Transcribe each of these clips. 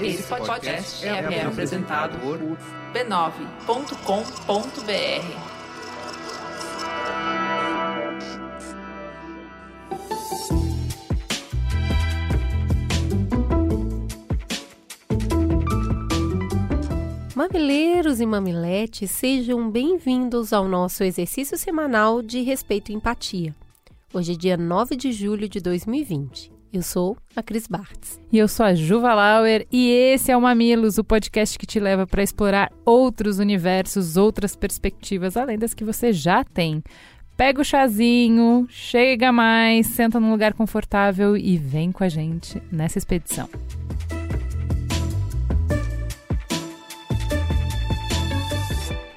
Esse podcast é, é apresentado por b9.com.br. Mamileiros e mamiletes, sejam bem-vindos ao nosso exercício semanal de respeito e empatia. Hoje é dia 9 de julho de 2020. Eu sou a Cris Bartz. E eu sou a Juva Lauer e esse é o Mamilos, o podcast que te leva para explorar outros universos, outras perspectivas, além das que você já tem. Pega o chazinho, chega mais, senta num lugar confortável e vem com a gente nessa expedição.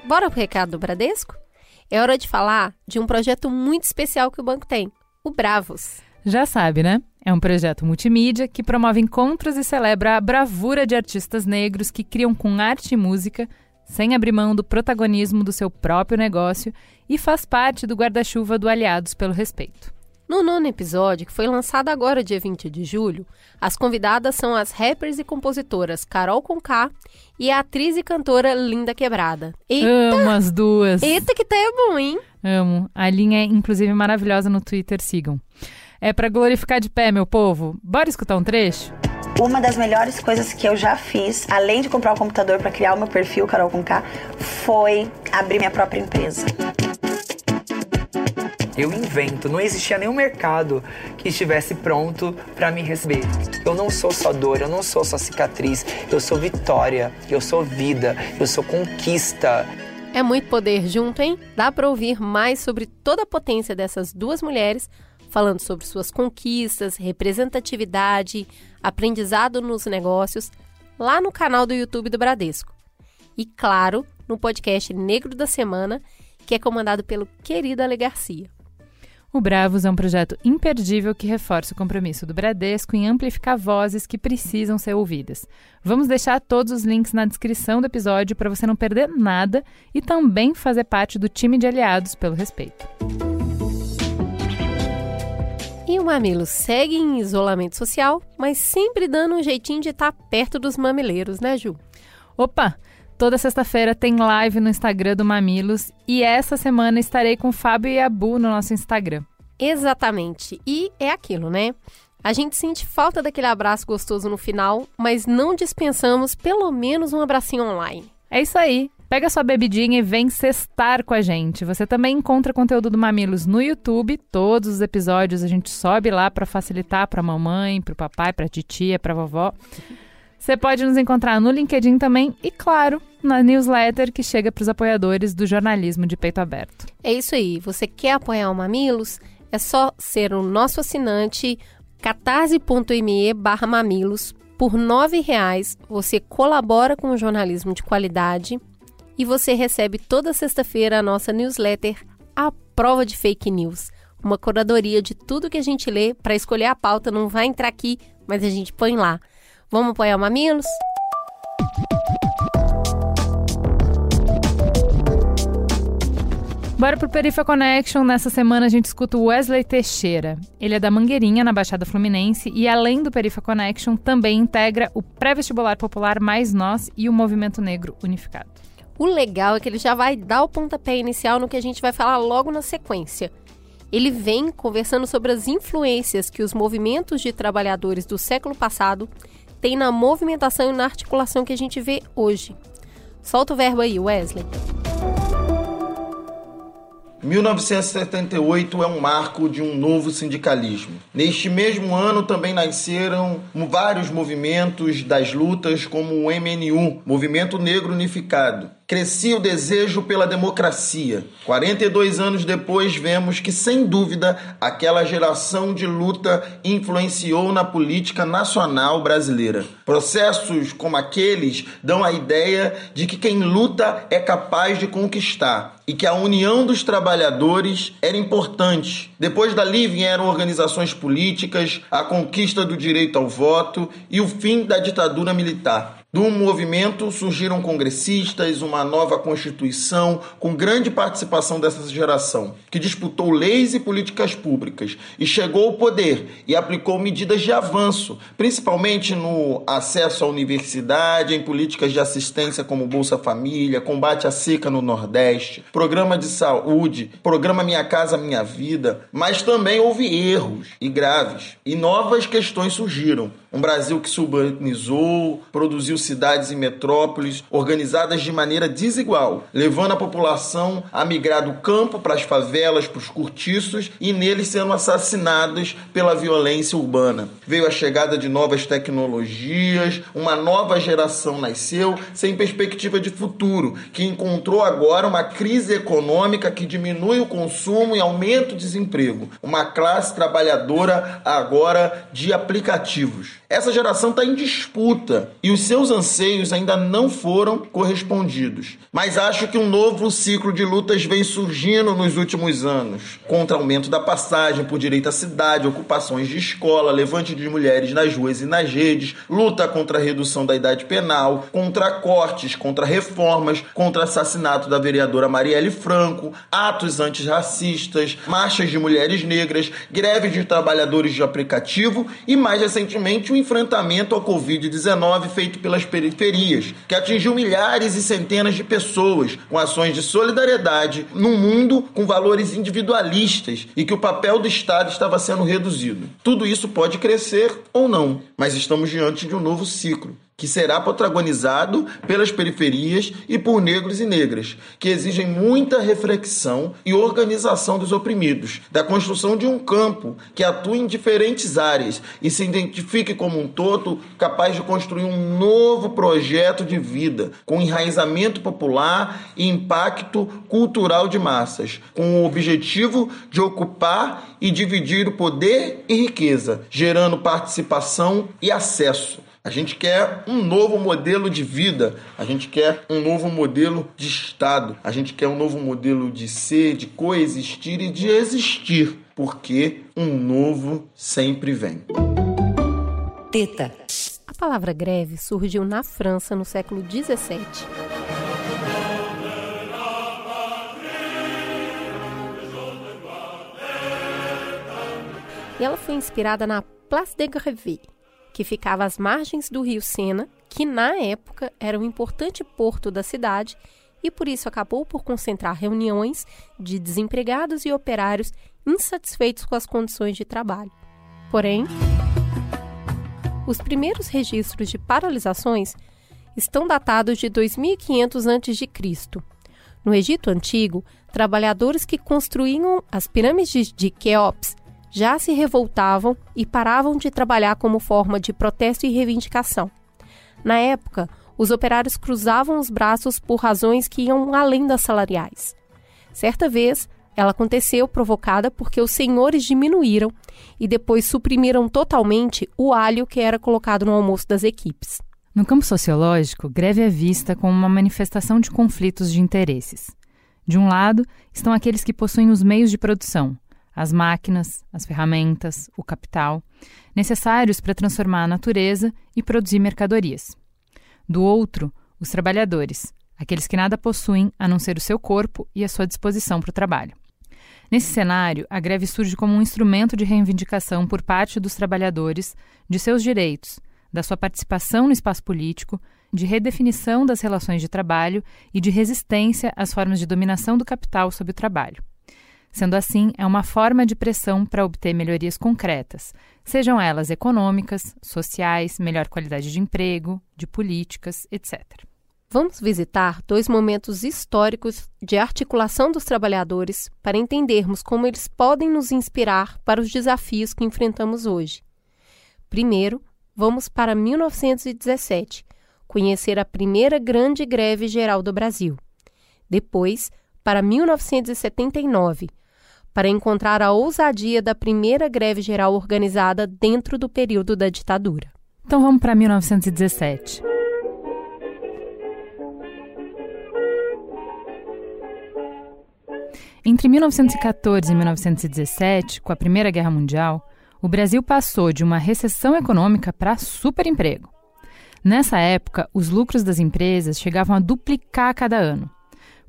Bora pro recado do Bradesco? É hora de falar de um projeto muito especial que o banco tem, o Bravos. Já sabe, né? É um projeto multimídia que promove encontros e celebra a bravura de artistas negros que criam com arte e música, sem abrir mão do protagonismo do seu próprio negócio e faz parte do guarda-chuva do Aliados pelo Respeito. No nono episódio, que foi lançado agora dia 20 de julho, as convidadas são as rappers e compositoras Carol Conká e a atriz e cantora Linda Quebrada. Eita! Amo as duas! Eita que tá é bom, hein? Amo. A linha é inclusive maravilhosa no Twitter, sigam. É para glorificar de pé, meu povo. Bora escutar um trecho? Uma das melhores coisas que eu já fiz, além de comprar um computador para criar o meu perfil Carol com K, foi abrir minha própria empresa. Eu invento, não existia nenhum mercado que estivesse pronto para me receber. Eu não sou só dor, eu não sou só cicatriz, eu sou vitória, eu sou vida, eu sou conquista. É muito poder junto, hein? Dá para ouvir mais sobre toda a potência dessas duas mulheres falando sobre suas conquistas, representatividade, aprendizado nos negócios, lá no canal do YouTube do Bradesco. E, claro, no podcast Negro da Semana, que é comandado pelo querido Ale Garcia. O Bravos é um projeto imperdível que reforça o compromisso do Bradesco em amplificar vozes que precisam ser ouvidas. Vamos deixar todos os links na descrição do episódio para você não perder nada e também fazer parte do time de aliados pelo respeito. E o Mamilo segue em isolamento social, mas sempre dando um jeitinho de estar perto dos mamileiros, né, Ju? Opa! Toda sexta-feira tem live no Instagram do Mamilos e essa semana estarei com o Fábio e a Bu no nosso Instagram. Exatamente. E é aquilo, né? A gente sente falta daquele abraço gostoso no final, mas não dispensamos pelo menos um abracinho online. É isso aí. Pega sua bebidinha e vem cestar com a gente. Você também encontra conteúdo do Mamilos no YouTube. Todos os episódios a gente sobe lá para facilitar para mamãe, para o papai, para titia, para vovó. Você pode nos encontrar no LinkedIn também e, claro, na newsletter que chega para os apoiadores do jornalismo de peito aberto. É isso aí. Você quer apoiar o Mamilos? É só ser o nosso assinante catarse.me barra mamilos. Por R$ reais você colabora com o jornalismo de qualidade e você recebe toda sexta-feira a nossa newsletter A Prova de Fake News. Uma curadoria de tudo que a gente lê para escolher a pauta, não vai entrar aqui, mas a gente põe lá. Vamos apoiar o Mamilos? Bora pro Perifa Connection. Nessa semana a gente escuta o Wesley Teixeira. Ele é da Mangueirinha, na Baixada Fluminense, e além do Perifa Connection, também integra o Pré-Vestibular Popular Mais Nós e o Movimento Negro Unificado. O legal é que ele já vai dar o pontapé inicial no que a gente vai falar logo na sequência. Ele vem conversando sobre as influências que os movimentos de trabalhadores do século passado têm na movimentação e na articulação que a gente vê hoje. Solta o verbo aí, Wesley. 1978 é um marco de um novo sindicalismo. Neste mesmo ano também nasceram vários movimentos das lutas, como o MNU, Movimento Negro Unificado, crescia o desejo pela democracia. 42 anos depois, vemos que, sem dúvida, aquela geração de luta influenciou na política nacional brasileira. Processos como aqueles dão a ideia de que quem luta é capaz de conquistar e que a união dos trabalhadores era importante. Depois dali vieram organizações políticas, a conquista do direito ao voto e o fim da ditadura militar. Do movimento surgiram congressistas, uma nova constituição, com grande participação dessa geração, que disputou leis e políticas públicas e chegou ao poder e aplicou medidas de avanço, principalmente no acesso à universidade, em políticas de assistência como Bolsa Família, combate à seca no Nordeste, programa de saúde, programa Minha Casa Minha Vida, mas também houve erros e graves e novas questões surgiram. Um Brasil que se urbanizou, produziu cidades e metrópoles organizadas de maneira desigual, levando a população a migrar do campo para as favelas, para os cortiços e neles sendo assassinados pela violência urbana. Veio a chegada de novas tecnologias, uma nova geração nasceu sem perspectiva de futuro, que encontrou agora uma crise econômica que diminui o consumo e aumenta o desemprego. Uma classe trabalhadora agora de aplicativos. Essa geração está em disputa e os seus anseios ainda não foram correspondidos. Mas acho que um novo ciclo de lutas vem surgindo nos últimos anos contra aumento da passagem por direito à cidade, ocupações de escola, levante de mulheres nas ruas e nas redes, luta contra a redução da idade penal, contra cortes, contra reformas, contra assassinato da vereadora Marielle Franco, atos antirracistas, marchas de mulheres negras, greves de trabalhadores de aplicativo e mais recentemente o enfrentamento ao Covid-19 feito pelas periferias, que atingiu milhares e centenas de pessoas com ações de solidariedade num mundo com valores individualistas e que o papel do Estado estava sendo reduzido. Tudo isso pode crescer ou não, mas estamos diante de um novo ciclo que será protagonizado pelas periferias e por negros e negras, que exigem muita reflexão e organização dos oprimidos, da construção de um campo que atue em diferentes áreas e se identifique como um todo capaz de construir um novo projeto de vida, com enraizamento popular e impacto cultural de massas, com o objetivo de ocupar e dividir o poder e riqueza, gerando participação e acesso a gente quer um novo modelo de vida, a gente quer um novo modelo de Estado, a gente quer um novo modelo de ser, de coexistir e de existir, porque um novo sempre vem. Teta. A palavra greve surgiu na França no século XVII. E ela foi inspirada na Place de Grève, que ficava às margens do rio Sena, que na época era um importante porto da cidade e por isso acabou por concentrar reuniões de desempregados e operários insatisfeitos com as condições de trabalho. Porém, os primeiros registros de paralisações estão datados de 2500 a.C. No Egito Antigo, trabalhadores que construíam as pirâmides de Quéops já se revoltavam e paravam de trabalhar como forma de protesto e reivindicação. Na época, os operários cruzavam os braços por razões que iam além das salariais. Certa vez, ela aconteceu provocada porque os senhores diminuíram e depois suprimiram totalmente o alho que era colocado no almoço das equipes. No campo sociológico, greve é vista como uma manifestação de conflitos de interesses. De um lado, estão aqueles que possuem os meios de produção, as máquinas, as ferramentas, o capital, necessários para transformar a natureza e produzir mercadorias. Do outro, os trabalhadores, aqueles que nada possuem a não ser o seu corpo e a sua disposição para o trabalho. Nesse cenário, a greve surge como um instrumento de reivindicação por parte dos trabalhadores de seus direitos, da sua participação no espaço político, de redefinição das relações de trabalho e de resistência às formas de dominação do capital sobre o trabalho. Sendo assim, é uma forma de pressão para obter melhorias concretas, sejam elas econômicas, sociais, melhor qualidade de emprego, de políticas, etc. Vamos visitar dois momentos históricos de articulação dos trabalhadores para entendermos como eles podem nos inspirar para os desafios que enfrentamos hoje. Primeiro, vamos para 1917, conhecer a primeira grande greve geral do Brasil. Depois, para 1979, para encontrar a ousadia da primeira greve geral organizada dentro do período da ditadura. Então vamos para 1917. Entre 1914 e 1917, com a Primeira Guerra Mundial, o Brasil passou de uma recessão econômica para superemprego. Nessa época, os lucros das empresas chegavam a duplicar a cada ano.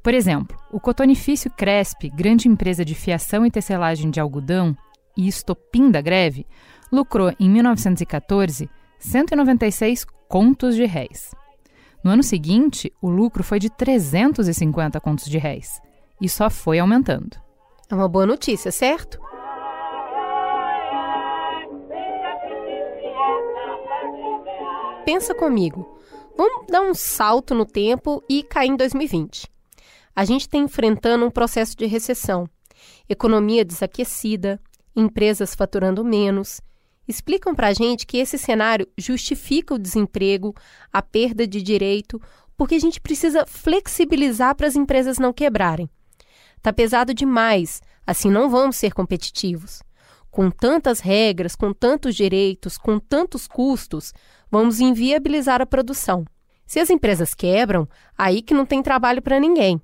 Por exemplo, o Cotonifício Cresp, grande empresa de fiação e tecelagem de algodão e estopim da greve, lucrou em 1914 196 contos de réis. No ano seguinte, o lucro foi de 350 contos de réis e só foi aumentando. É uma boa notícia, certo? Pensa comigo. Vamos dar um salto no tempo e cair em 2020. A gente está enfrentando um processo de recessão, economia desaquecida, empresas faturando menos. Explicam para a gente que esse cenário justifica o desemprego, a perda de direito, porque a gente precisa flexibilizar para as empresas não quebrarem. Tá pesado demais, assim não vamos ser competitivos. Com tantas regras, com tantos direitos, com tantos custos, vamos inviabilizar a produção. Se as empresas quebram, aí que não tem trabalho para ninguém.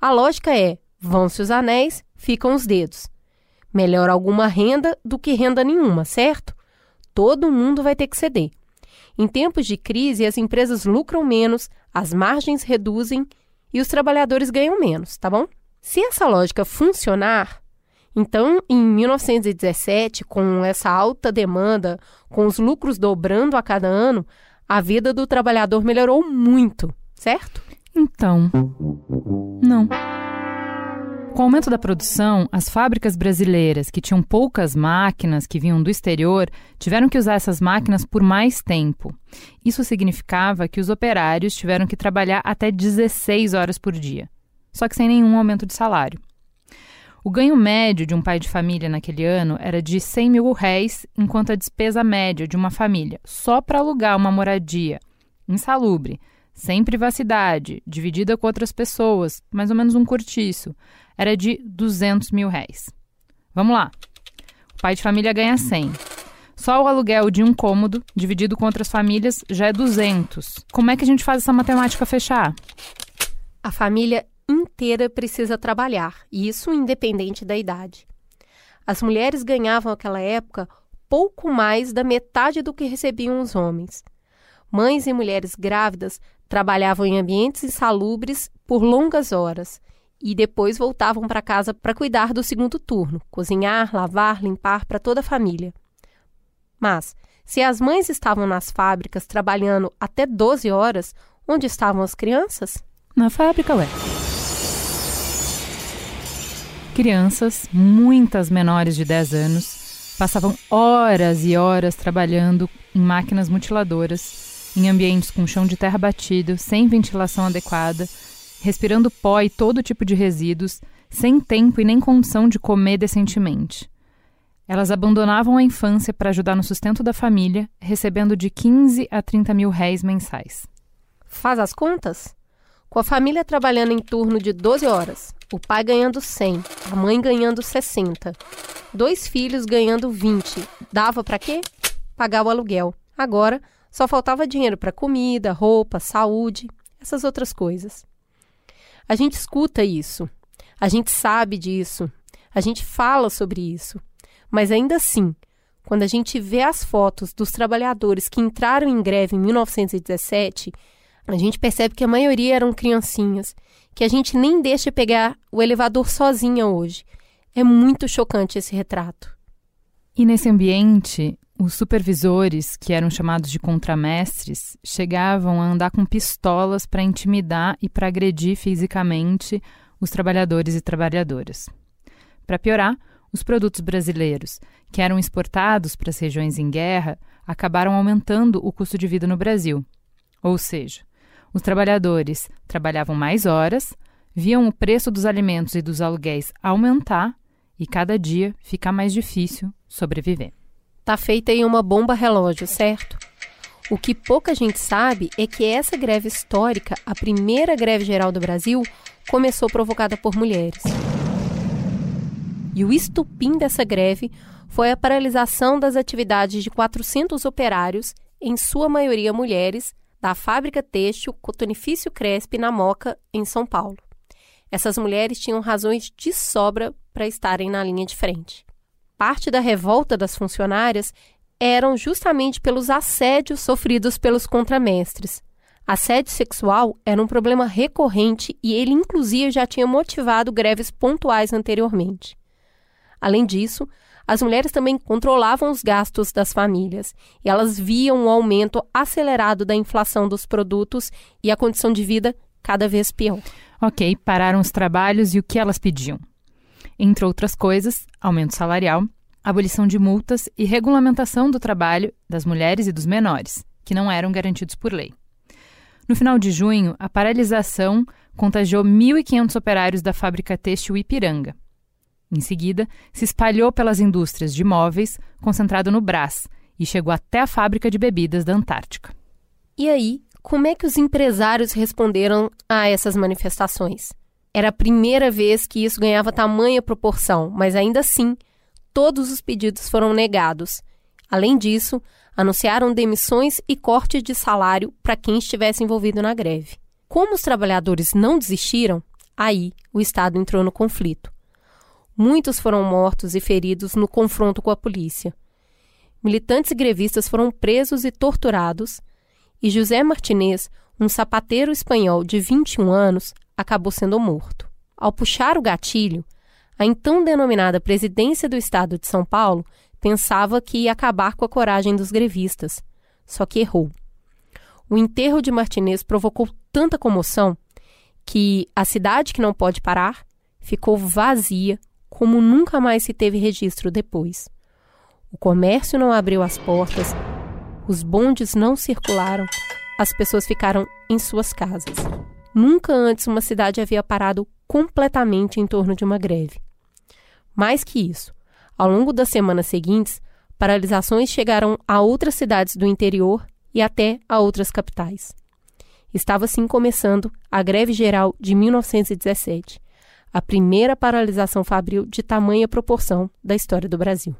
A lógica é: vão-se os anéis, ficam os dedos. Melhor alguma renda do que renda nenhuma, certo? Todo mundo vai ter que ceder. Em tempos de crise, as empresas lucram menos, as margens reduzem e os trabalhadores ganham menos, tá bom? Se essa lógica funcionar, então em 1917, com essa alta demanda, com os lucros dobrando a cada ano, a vida do trabalhador melhorou muito, certo? Então, não. Com o aumento da produção, as fábricas brasileiras, que tinham poucas máquinas que vinham do exterior, tiveram que usar essas máquinas por mais tempo. Isso significava que os operários tiveram que trabalhar até 16 horas por dia só que sem nenhum aumento de salário. O ganho médio de um pai de família naquele ano era de 100 mil réis, enquanto a despesa média de uma família, só para alugar uma moradia insalubre, sem privacidade, dividida com outras pessoas, mais ou menos um cortiço, era de 200 mil réis. Vamos lá. O pai de família ganha 100. Só o aluguel de um cômodo, dividido com outras famílias, já é 200. Como é que a gente faz essa matemática fechar? A família inteira precisa trabalhar, e isso independente da idade. As mulheres ganhavam naquela época pouco mais da metade do que recebiam os homens. Mães e mulheres grávidas trabalhavam em ambientes insalubres por longas horas e depois voltavam para casa para cuidar do segundo turno, cozinhar, lavar, limpar para toda a família. Mas, se as mães estavam nas fábricas trabalhando até 12 horas, onde estavam as crianças? Na fábrica, ué crianças, muitas menores de 10 anos, passavam horas e horas trabalhando em máquinas mutiladoras, em ambientes com chão de terra batido, sem ventilação adequada, respirando pó e todo tipo de resíduos, sem tempo e nem condição de comer decentemente. Elas abandonavam a infância para ajudar no sustento da família, recebendo de 15 a 30 mil réis mensais. Faz as contas? Com a família trabalhando em turno de 12 horas, o pai ganhando 100, a mãe ganhando 60, dois filhos ganhando 20. Dava para quê? Pagar o aluguel. Agora só faltava dinheiro para comida, roupa, saúde, essas outras coisas. A gente escuta isso, a gente sabe disso, a gente fala sobre isso, mas ainda assim, quando a gente vê as fotos dos trabalhadores que entraram em greve em 1917, a gente percebe que a maioria eram criancinhas que a gente nem deixa pegar o elevador sozinha hoje. É muito chocante esse retrato. E nesse ambiente, os supervisores, que eram chamados de contramestres, chegavam a andar com pistolas para intimidar e para agredir fisicamente os trabalhadores e trabalhadoras. Para piorar, os produtos brasileiros, que eram exportados para as regiões em guerra, acabaram aumentando o custo de vida no Brasil. Ou seja, os trabalhadores trabalhavam mais horas, viam o preço dos alimentos e dos aluguéis aumentar e cada dia ficar mais difícil sobreviver. Tá feita aí uma bomba relógio, certo? O que pouca gente sabe é que essa greve histórica, a primeira greve geral do Brasil, começou provocada por mulheres. E o estupim dessa greve foi a paralisação das atividades de 400 operários, em sua maioria mulheres, da fábrica têxtil Cotonifício Cresp na Moca, em São Paulo. Essas mulheres tinham razões de sobra para estarem na linha de frente. Parte da revolta das funcionárias eram justamente pelos assédios sofridos pelos contramestres. Assédio sexual era um problema recorrente e ele, inclusive, já tinha motivado greves pontuais anteriormente. Além disso, as mulheres também controlavam os gastos das famílias e elas viam o aumento acelerado da inflação dos produtos e a condição de vida cada vez pior. Ok, pararam os trabalhos e o que elas pediam? Entre outras coisas, aumento salarial, abolição de multas e regulamentação do trabalho das mulheres e dos menores, que não eram garantidos por lei. No final de junho, a paralisação contagiou 1.500 operários da fábrica têxtil Ipiranga. Em seguida, se espalhou pelas indústrias de móveis, concentrado no Brás, e chegou até a fábrica de bebidas da Antártica. E aí, como é que os empresários responderam a essas manifestações? Era a primeira vez que isso ganhava tamanha proporção, mas ainda assim, todos os pedidos foram negados. Além disso, anunciaram demissões e corte de salário para quem estivesse envolvido na greve. Como os trabalhadores não desistiram, aí o Estado entrou no conflito. Muitos foram mortos e feridos no confronto com a polícia. Militantes e grevistas foram presos e torturados, e José Martinez, um sapateiro espanhol de 21 anos, acabou sendo morto. Ao puxar o gatilho, a então denominada Presidência do Estado de São Paulo pensava que ia acabar com a coragem dos grevistas, só que errou. O enterro de Martinez provocou tanta comoção que a cidade que não pode parar ficou vazia como nunca mais se teve registro depois. O comércio não abriu as portas, os bondes não circularam, as pessoas ficaram em suas casas. Nunca antes uma cidade havia parado completamente em torno de uma greve. Mais que isso, ao longo das semanas seguintes, paralisações chegaram a outras cidades do interior e até a outras capitais. Estava assim começando a Greve Geral de 1917, a primeira paralisação fabril de tamanha proporção da história do Brasil.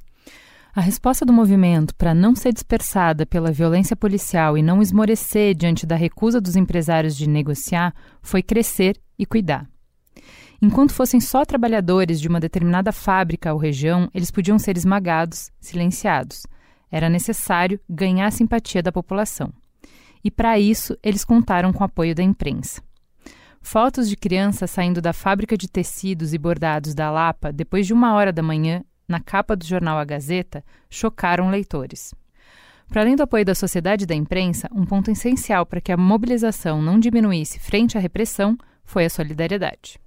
A resposta do movimento para não ser dispersada pela violência policial e não esmorecer diante da recusa dos empresários de negociar foi crescer e cuidar. Enquanto fossem só trabalhadores de uma determinada fábrica ou região, eles podiam ser esmagados, silenciados. Era necessário ganhar a simpatia da população. E para isso, eles contaram com o apoio da imprensa. Fotos de crianças saindo da fábrica de tecidos e bordados da Lapa depois de uma hora da manhã, na capa do jornal A Gazeta, chocaram leitores. Para além do apoio da sociedade e da imprensa, um ponto essencial para que a mobilização não diminuísse frente à repressão foi a solidariedade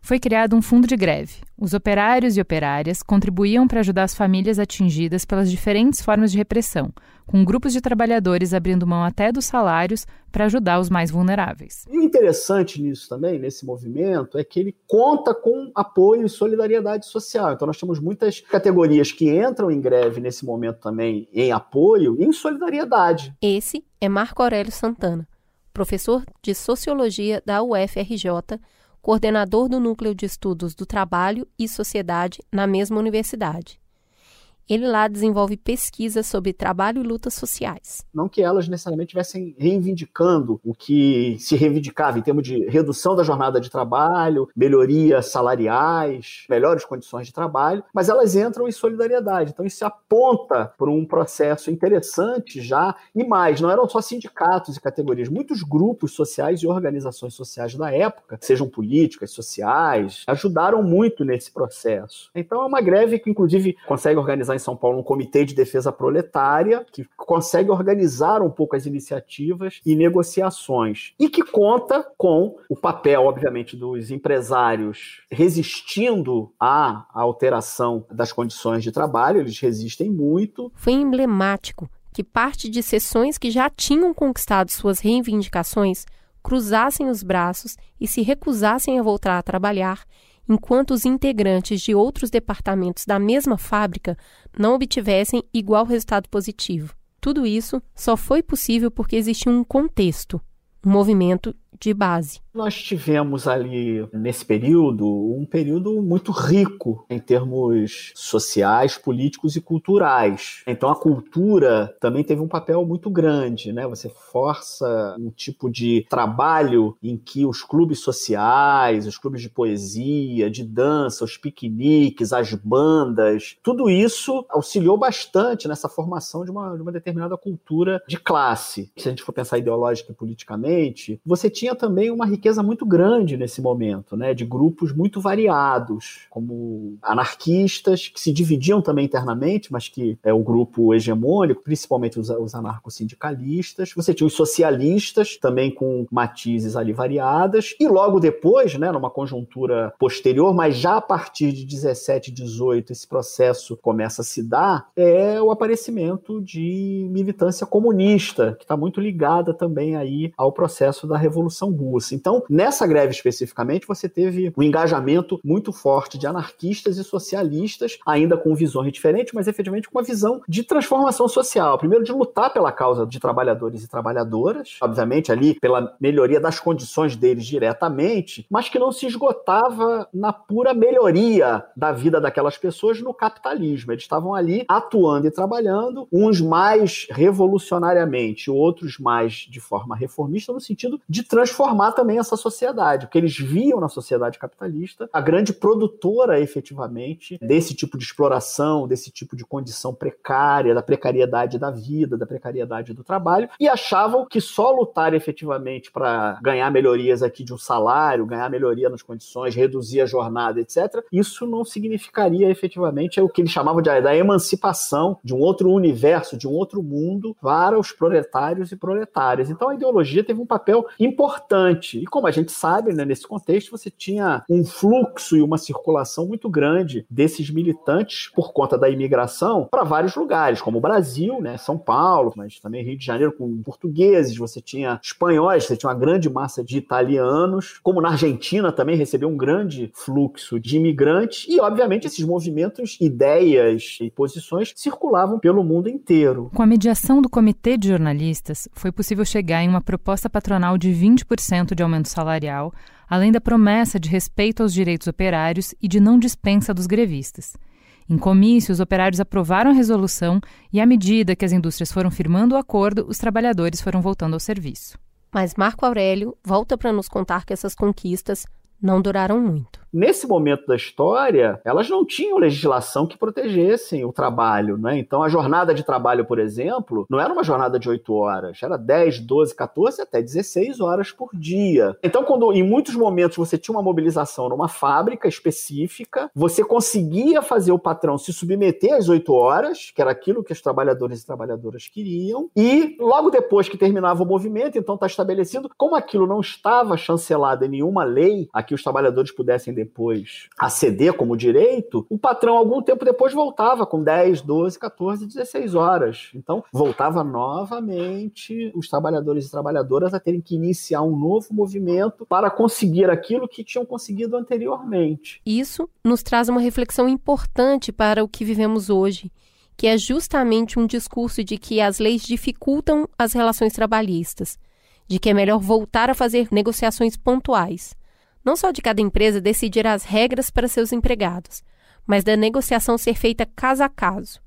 foi criado um fundo de greve. Os operários e operárias contribuíam para ajudar as famílias atingidas pelas diferentes formas de repressão, com grupos de trabalhadores abrindo mão até dos salários para ajudar os mais vulneráveis. E o interessante nisso também, nesse movimento, é que ele conta com apoio e solidariedade social. Então nós temos muitas categorias que entram em greve nesse momento também em apoio e em solidariedade. Esse é Marco Aurélio Santana, professor de Sociologia da UFRJ, coordenador do Núcleo de Estudos do Trabalho e Sociedade na mesma universidade. Ele lá desenvolve pesquisas sobre trabalho e lutas sociais. Não que elas necessariamente estivessem reivindicando o que se reivindicava em termos de redução da jornada de trabalho, melhorias salariais, melhores condições de trabalho, mas elas entram em solidariedade. Então isso aponta para um processo interessante já, e mais, não eram só sindicatos e categorias, muitos grupos sociais e organizações sociais da época, sejam políticas, sociais, ajudaram muito nesse processo. Então é uma greve que inclusive consegue organizar em São Paulo um comitê de defesa proletária que consegue organizar um pouco as iniciativas e negociações e que conta com o papel, obviamente, dos empresários resistindo à alteração das condições de trabalho, eles resistem muito. Foi emblemático que parte de seções que já tinham conquistado suas reivindicações cruzassem os braços e se recusassem a voltar a trabalhar enquanto os integrantes de outros departamentos da mesma fábrica não obtivessem igual resultado positivo. Tudo isso só foi possível porque existia um contexto, um movimento de base. Nós tivemos ali, nesse período, um período muito rico em termos sociais, políticos e culturais. Então a cultura também teve um papel muito grande, né? Você força um tipo de trabalho em que os clubes sociais, os clubes de poesia, de dança, os piqueniques, as bandas, tudo isso auxiliou bastante nessa formação de uma, de uma determinada cultura de classe. Se a gente for pensar ideológica e politicamente, você tinha também uma riqueza muito grande nesse momento, né, de grupos muito variados, como anarquistas, que se dividiam também internamente, mas que é o grupo hegemônico, principalmente os, os anarcossindicalistas. Você tinha os socialistas, também com matizes ali variadas, e logo depois, né, numa conjuntura posterior, mas já a partir de 17, 18, esse processo começa a se dar, é o aparecimento de militância comunista, que está muito ligada também aí ao processo da Revolução Russa. Então, então, nessa greve especificamente, você teve um engajamento muito forte de anarquistas e socialistas, ainda com visões diferentes, mas efetivamente com uma visão de transformação social. Primeiro, de lutar pela causa de trabalhadores e trabalhadoras, obviamente ali pela melhoria das condições deles diretamente, mas que não se esgotava na pura melhoria da vida daquelas pessoas no capitalismo. Eles estavam ali atuando e trabalhando, uns mais revolucionariamente, outros mais de forma reformista, no sentido de transformar também essa sociedade, porque eles viam na sociedade capitalista a grande produtora efetivamente desse tipo de exploração, desse tipo de condição precária, da precariedade da vida, da precariedade do trabalho, e achavam que só lutar efetivamente para ganhar melhorias aqui de um salário, ganhar melhoria nas condições, reduzir a jornada, etc., isso não significaria efetivamente o que eles chamavam de, da emancipação de um outro universo, de um outro mundo para os proletários e proletárias. Então a ideologia teve um papel importante. E como a gente sabe, né, nesse contexto, você tinha um fluxo e uma circulação muito grande desses militantes por conta da imigração para vários lugares, como o Brasil, né, São Paulo, mas também Rio de Janeiro com portugueses, você tinha espanhóis, você tinha uma grande massa de italianos, como na Argentina também recebeu um grande fluxo de imigrantes e, obviamente, esses movimentos, ideias e posições circulavam pelo mundo inteiro. Com a mediação do Comitê de Jornalistas, foi possível chegar em uma proposta patronal de 20% de aumento salarial, além da promessa de respeito aos direitos operários e de não dispensa dos grevistas. Em comício, os operários aprovaram a resolução e, à medida que as indústrias foram firmando o acordo, os trabalhadores foram voltando ao serviço. Mas Marco Aurélio volta para nos contar que essas conquistas não duraram muito. Nesse momento da história, elas não tinham legislação que protegessem o trabalho, né? Então a jornada de trabalho, por exemplo, não era uma jornada de 8 horas, era 10, 12, 14 até 16 horas por dia. Então, quando em muitos momentos você tinha uma mobilização numa fábrica específica, você conseguia fazer o patrão se submeter às 8 horas, que era aquilo que os trabalhadores e trabalhadoras queriam, e logo depois que terminava o movimento, então está estabelecido, como aquilo não estava chancelado em nenhuma lei a que os trabalhadores pudessem depois aceder como direito, o patrão, algum tempo depois, voltava com 10, 12, 14, 16 horas. Então, voltava novamente os trabalhadores e trabalhadoras a terem que iniciar um novo movimento para conseguir aquilo que tinham conseguido anteriormente. Isso nos traz uma reflexão importante para o que vivemos hoje que é justamente um discurso de que as leis dificultam as relações trabalhistas, de que é melhor voltar a fazer negociações pontuais não só de cada empresa decidir as regras para seus empregados, mas da negociação ser feita caso a caso,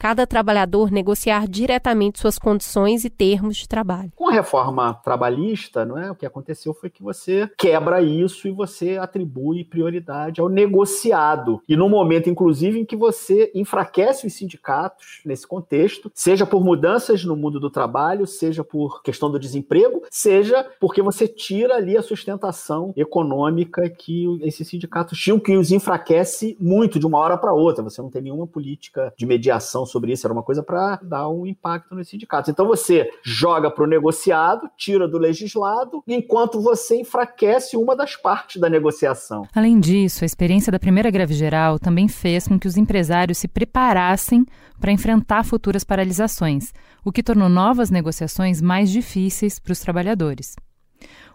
cada trabalhador negociar diretamente suas condições e termos de trabalho. Com a reforma trabalhista, não é? O que aconteceu foi que você quebra isso e você atribui prioridade ao negociado. E no momento, inclusive, em que você enfraquece os sindicatos nesse contexto, seja por mudanças no mundo do trabalho, seja por questão do desemprego, seja porque você tira ali a sustentação econômica que esses sindicatos tinham, que os enfraquece muito de uma hora para outra. Você não tem nenhuma política de mediação sobre isso, era uma coisa para dar um impacto nos sindicatos. Então você joga para o negociado, tira do legislado, enquanto você enfraquece uma das partes da negociação. Além disso, a experiência da primeira greve geral também fez com que os empresários se preparassem para enfrentar futuras paralisações, o que tornou novas negociações mais difíceis para os trabalhadores.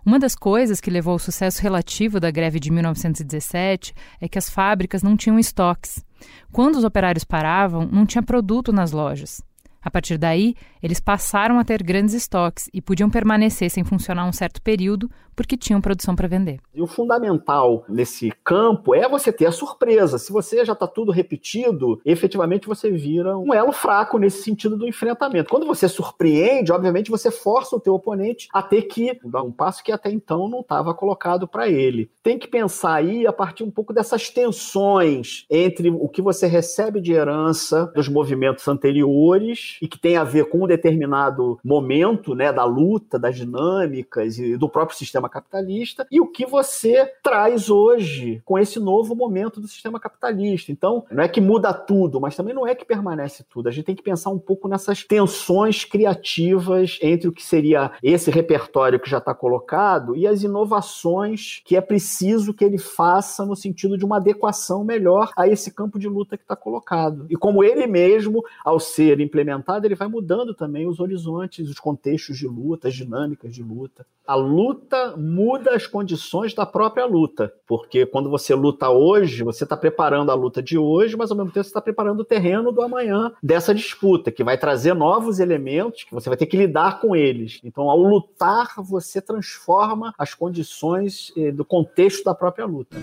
Uma das coisas que levou ao sucesso relativo da greve de 1917 é que as fábricas não tinham estoques. Quando os operários paravam, não tinha produto nas lojas. A partir daí, eles passaram a ter grandes estoques e podiam permanecer sem funcionar um certo período porque tinham produção para vender. E o fundamental nesse campo é você ter a surpresa. Se você já está tudo repetido, efetivamente você vira um elo fraco nesse sentido do enfrentamento. Quando você surpreende, obviamente você força o teu oponente a ter que dar um passo que até então não estava colocado para ele. Tem que pensar aí a partir um pouco dessas tensões entre o que você recebe de herança dos movimentos anteriores e que tem a ver com um determinado momento né, da luta, das dinâmicas e do próprio sistema capitalista e o que você traz hoje com esse novo momento do sistema capitalista. Então, não é que muda tudo, mas também não é que permanece tudo. A gente tem que pensar um pouco nessas tensões criativas entre o que seria esse repertório que já está colocado e as inovações que é preciso que ele faça no sentido de uma adequação melhor a esse campo de luta que está colocado. E como ele mesmo, ao ser implementado, ele vai mudando também os horizontes, os contextos de luta, as dinâmicas de luta. A luta muda as condições da própria luta, porque quando você luta hoje, você está preparando a luta de hoje, mas ao mesmo tempo você está preparando o terreno do amanhã dessa disputa, que vai trazer novos elementos que você vai ter que lidar com eles. Então, ao lutar, você transforma as condições eh, do contexto da própria luta.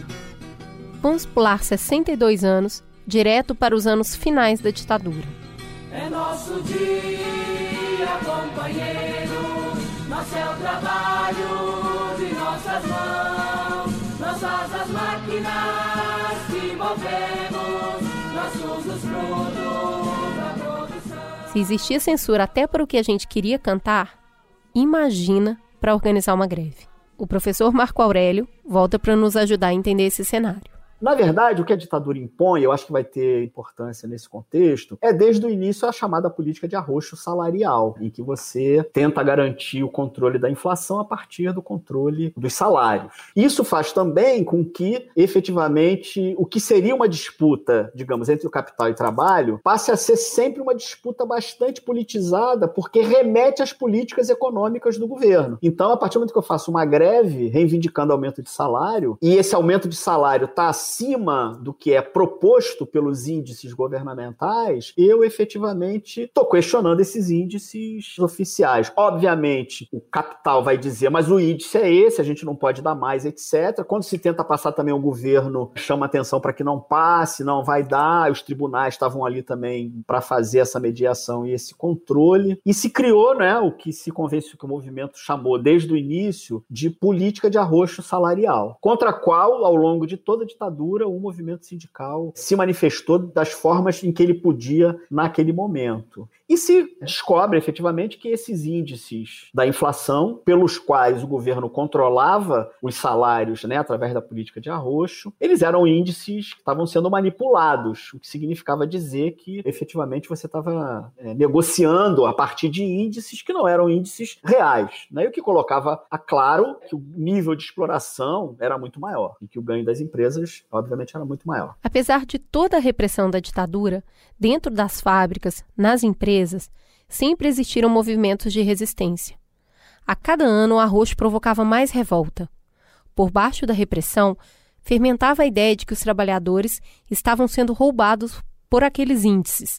Vamos pular 62 anos, direto para os anos finais da ditadura. É nosso dia, é o trabalho de nossas mãos, nossas as máquinas que movemos, nossos os produtos da produção. Se existia censura até para o que a gente queria cantar, imagina para organizar uma greve. O professor Marco Aurélio volta para nos ajudar a entender esse cenário. Na verdade, o que a ditadura impõe, eu acho que vai ter importância nesse contexto, é desde o início a chamada política de arroxo salarial, em que você tenta garantir o controle da inflação a partir do controle dos salários. Isso faz também com que, efetivamente, o que seria uma disputa, digamos, entre o capital e o trabalho, passe a ser sempre uma disputa bastante politizada, porque remete às políticas econômicas do governo. Então, a partir do momento que eu faço uma greve reivindicando aumento de salário, e esse aumento de salário está acima do que é proposto pelos índices governamentais, eu efetivamente estou questionando esses índices oficiais. Obviamente, o capital vai dizer, mas o índice é esse, a gente não pode dar mais, etc. Quando se tenta passar também o governo chama atenção para que não passe, não vai dar, os tribunais estavam ali também para fazer essa mediação e esse controle. E se criou né, o que se convence que o movimento chamou desde o início de política de arroxo salarial, contra a qual, ao longo de toda a ditadura, o movimento sindical se manifestou das formas em que ele podia naquele momento. E se descobre efetivamente que esses índices da inflação, pelos quais o governo controlava os salários né, através da política de arroxo, eles eram índices que estavam sendo manipulados, o que significava dizer que efetivamente você estava é, negociando a partir de índices que não eram índices reais. Né, e o que colocava a claro que o nível de exploração era muito maior e que o ganho das empresas, obviamente, era muito maior. Apesar de toda a repressão da ditadura, dentro das fábricas, nas empresas, sempre existiram movimentos de resistência. A cada ano, o arroz provocava mais revolta. Por baixo da repressão, fermentava a ideia de que os trabalhadores estavam sendo roubados por aqueles índices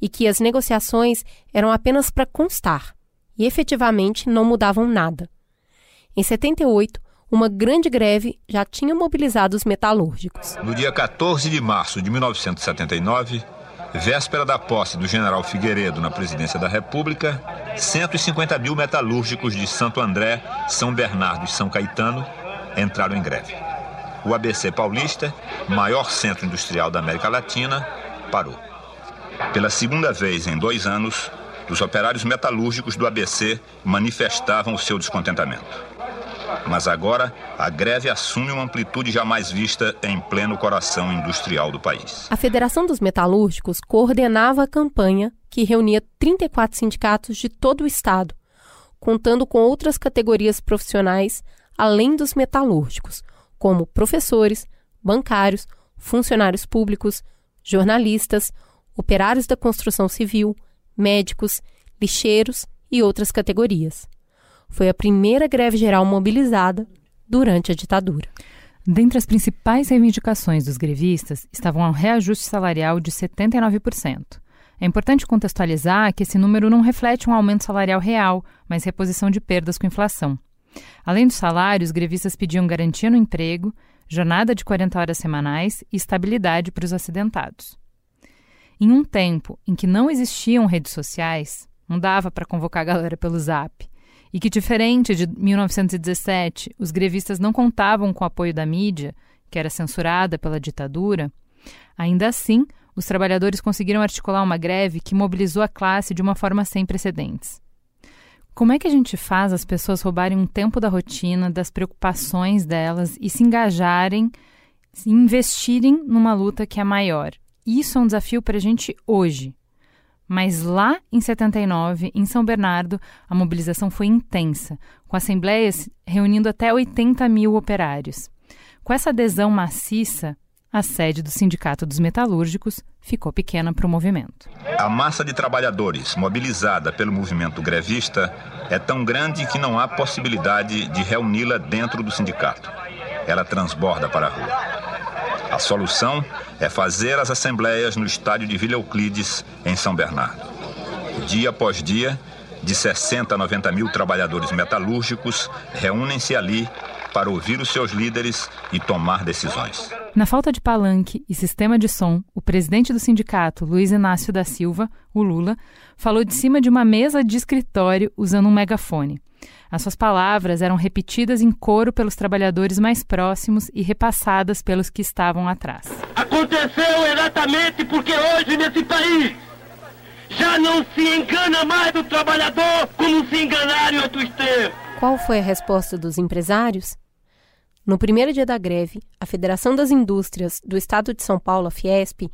e que as negociações eram apenas para constar e efetivamente não mudavam nada. Em 78, uma grande greve já tinha mobilizado os metalúrgicos. No dia 14 de março de 1979, Véspera da posse do general Figueiredo na presidência da República, 150 mil metalúrgicos de Santo André, São Bernardo e São Caetano entraram em greve. O ABC Paulista, maior centro industrial da América Latina, parou. Pela segunda vez em dois anos, os operários metalúrgicos do ABC manifestavam o seu descontentamento. Mas agora, a greve assume uma amplitude jamais vista em pleno coração industrial do país. A Federação dos Metalúrgicos coordenava a campanha que reunia 34 sindicatos de todo o estado, contando com outras categorias profissionais além dos metalúrgicos, como professores, bancários, funcionários públicos, jornalistas, operários da construção civil, médicos, lixeiros e outras categorias. Foi a primeira greve geral mobilizada durante a ditadura. Dentre as principais reivindicações dos grevistas estavam um reajuste salarial de 79%. É importante contextualizar que esse número não reflete um aumento salarial real, mas reposição de perdas com inflação. Além dos salários, grevistas pediam garantia no emprego, jornada de 40 horas semanais e estabilidade para os acidentados. Em um tempo em que não existiam redes sociais, não dava para convocar a galera pelo zap, e que, diferente de 1917, os grevistas não contavam com o apoio da mídia, que era censurada pela ditadura, ainda assim, os trabalhadores conseguiram articular uma greve que mobilizou a classe de uma forma sem precedentes. Como é que a gente faz as pessoas roubarem um tempo da rotina, das preocupações delas e se engajarem, se investirem numa luta que é maior? Isso é um desafio para a gente hoje. Mas lá em 79, em São Bernardo, a mobilização foi intensa, com assembleias reunindo até 80 mil operários. Com essa adesão maciça, a sede do Sindicato dos Metalúrgicos ficou pequena para o movimento. A massa de trabalhadores mobilizada pelo movimento grevista é tão grande que não há possibilidade de reuni-la dentro do sindicato. Ela transborda para a rua. A solução é fazer as assembleias no estádio de Vila Euclides, em São Bernardo. Dia após dia, de 60 a 90 mil trabalhadores metalúrgicos reúnem-se ali para ouvir os seus líderes e tomar decisões. Na falta de palanque e sistema de som, o presidente do sindicato, Luiz Inácio da Silva, o Lula, falou de cima de uma mesa de escritório usando um megafone. As suas palavras eram repetidas em coro pelos trabalhadores mais próximos e repassadas pelos que estavam atrás. Aconteceu exatamente porque hoje nesse país já não se engana mais o trabalhador como se enganaram em outros tempos. Qual foi a resposta dos empresários? No primeiro dia da greve, a Federação das Indústrias do Estado de São Paulo, a Fiesp,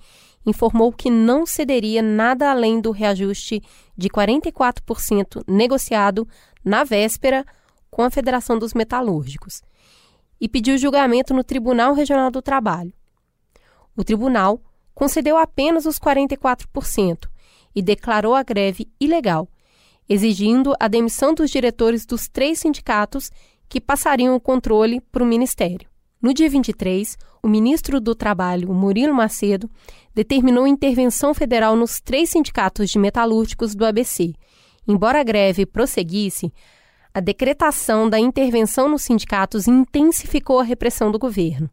informou que não cederia nada além do reajuste de 44% negociado na véspera com a Federação dos Metalúrgicos e pediu julgamento no Tribunal Regional do Trabalho. O tribunal concedeu apenas os 44% e declarou a greve ilegal, exigindo a demissão dos diretores dos três sindicatos que passariam o controle para o Ministério. No dia 23, o ministro do Trabalho, Murilo Macedo, determinou intervenção federal nos três sindicatos de metalúrgicos do ABC. Embora a greve prosseguisse, a decretação da intervenção nos sindicatos intensificou a repressão do governo.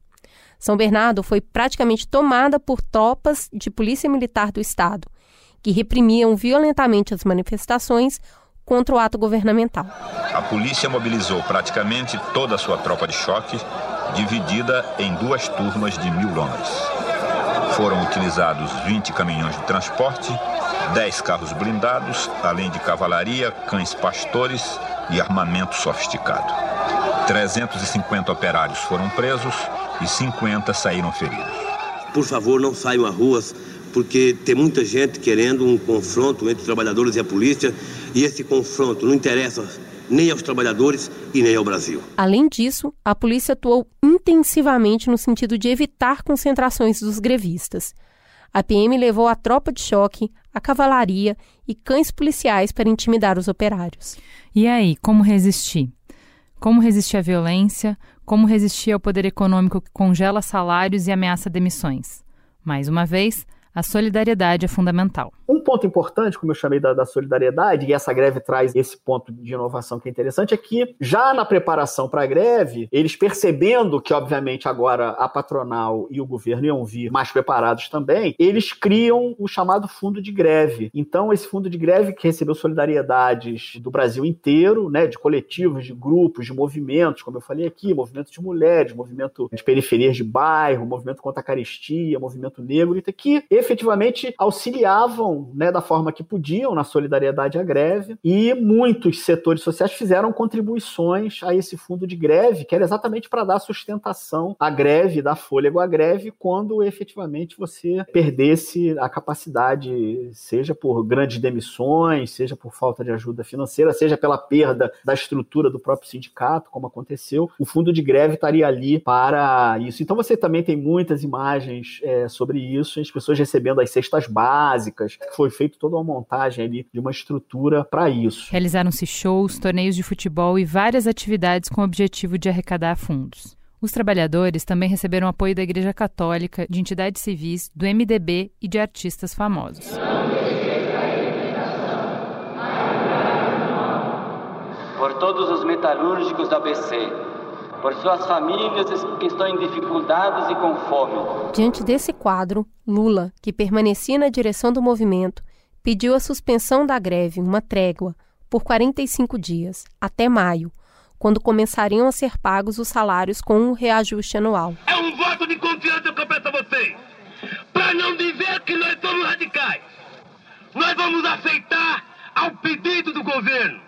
São Bernardo foi praticamente tomada por tropas de polícia militar do Estado, que reprimiam violentamente as manifestações contra o ato governamental. A polícia mobilizou praticamente toda a sua tropa de choque dividida em duas turmas de mil homens. Foram utilizados 20 caminhões de transporte, 10 carros blindados, além de cavalaria, cães pastores e armamento sofisticado. 350 operários foram presos e 50 saíram feridos. Por favor, não saiam às ruas, porque tem muita gente querendo um confronto entre os trabalhadores e a polícia, e esse confronto não interessa nem aos trabalhadores e nem ao Brasil. Além disso, a polícia atuou intensivamente no sentido de evitar concentrações dos grevistas. A PM levou a tropa de choque, a cavalaria e cães policiais para intimidar os operários. E aí, como resistir? Como resistir à violência? Como resistir ao poder econômico que congela salários e ameaça demissões? Mais uma vez, a solidariedade é fundamental. Um ponto importante, como eu chamei da, da, solidariedade, e essa greve traz esse ponto de inovação que é interessante, é que já na preparação para a greve, eles percebendo que, obviamente, agora a patronal e o governo iam vir mais preparados também, eles criam o chamado fundo de greve. Então, esse fundo de greve que recebeu solidariedades do Brasil inteiro, né, de coletivos, de grupos, de movimentos, como eu falei aqui, movimento de mulheres, movimento de periferias de bairro, movimento contra a carestia, movimento negro, que efetivamente auxiliavam né, da forma que podiam na solidariedade à greve e muitos setores sociais fizeram contribuições a esse fundo de greve, que era exatamente para dar sustentação à greve, dar fôlego à greve, quando efetivamente você perdesse a capacidade, seja por grandes demissões, seja por falta de ajuda financeira, seja pela perda da estrutura do próprio sindicato, como aconteceu, o fundo de greve estaria ali para isso. Então você também tem muitas imagens é, sobre isso, as pessoas recebendo recebendo as cestas básicas. Foi feita toda uma montagem ali de uma estrutura para isso. Realizaram-se shows, torneios de futebol e várias atividades com o objetivo de arrecadar fundos. Os trabalhadores também receberam apoio da Igreja Católica, de entidades civis, do MDB e de artistas famosos. Por todos os metalúrgicos da BC por suas famílias que estão em dificuldades e com fome. Diante desse quadro, Lula, que permanecia na direção do movimento, pediu a suspensão da greve, uma trégua, por 45 dias, até maio, quando começariam a ser pagos os salários com um reajuste anual. É um voto de confiança que eu peço a vocês, para não dizer que nós somos radicais. Nós vamos aceitar ao pedido do governo.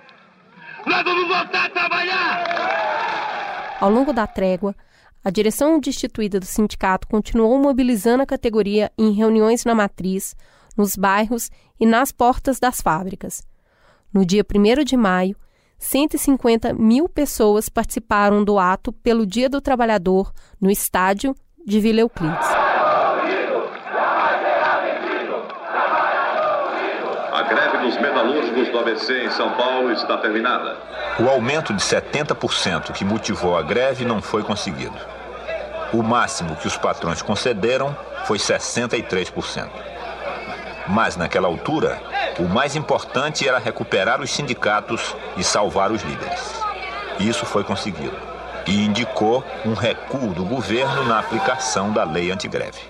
Nós vamos voltar a trabalhar. Ao longo da trégua, a direção destituída do sindicato continuou mobilizando a categoria em reuniões na matriz, nos bairros e nas portas das fábricas. No dia 1 de maio, 150 mil pessoas participaram do ato pelo Dia do Trabalhador no estádio de Vila Euclides. A greve dos metalúrgicos do ABC em São Paulo está terminada. O aumento de 70% que motivou a greve não foi conseguido. O máximo que os patrões concederam foi 63%. Mas, naquela altura, o mais importante era recuperar os sindicatos e salvar os líderes. Isso foi conseguido. E indicou um recuo do governo na aplicação da lei antigreve.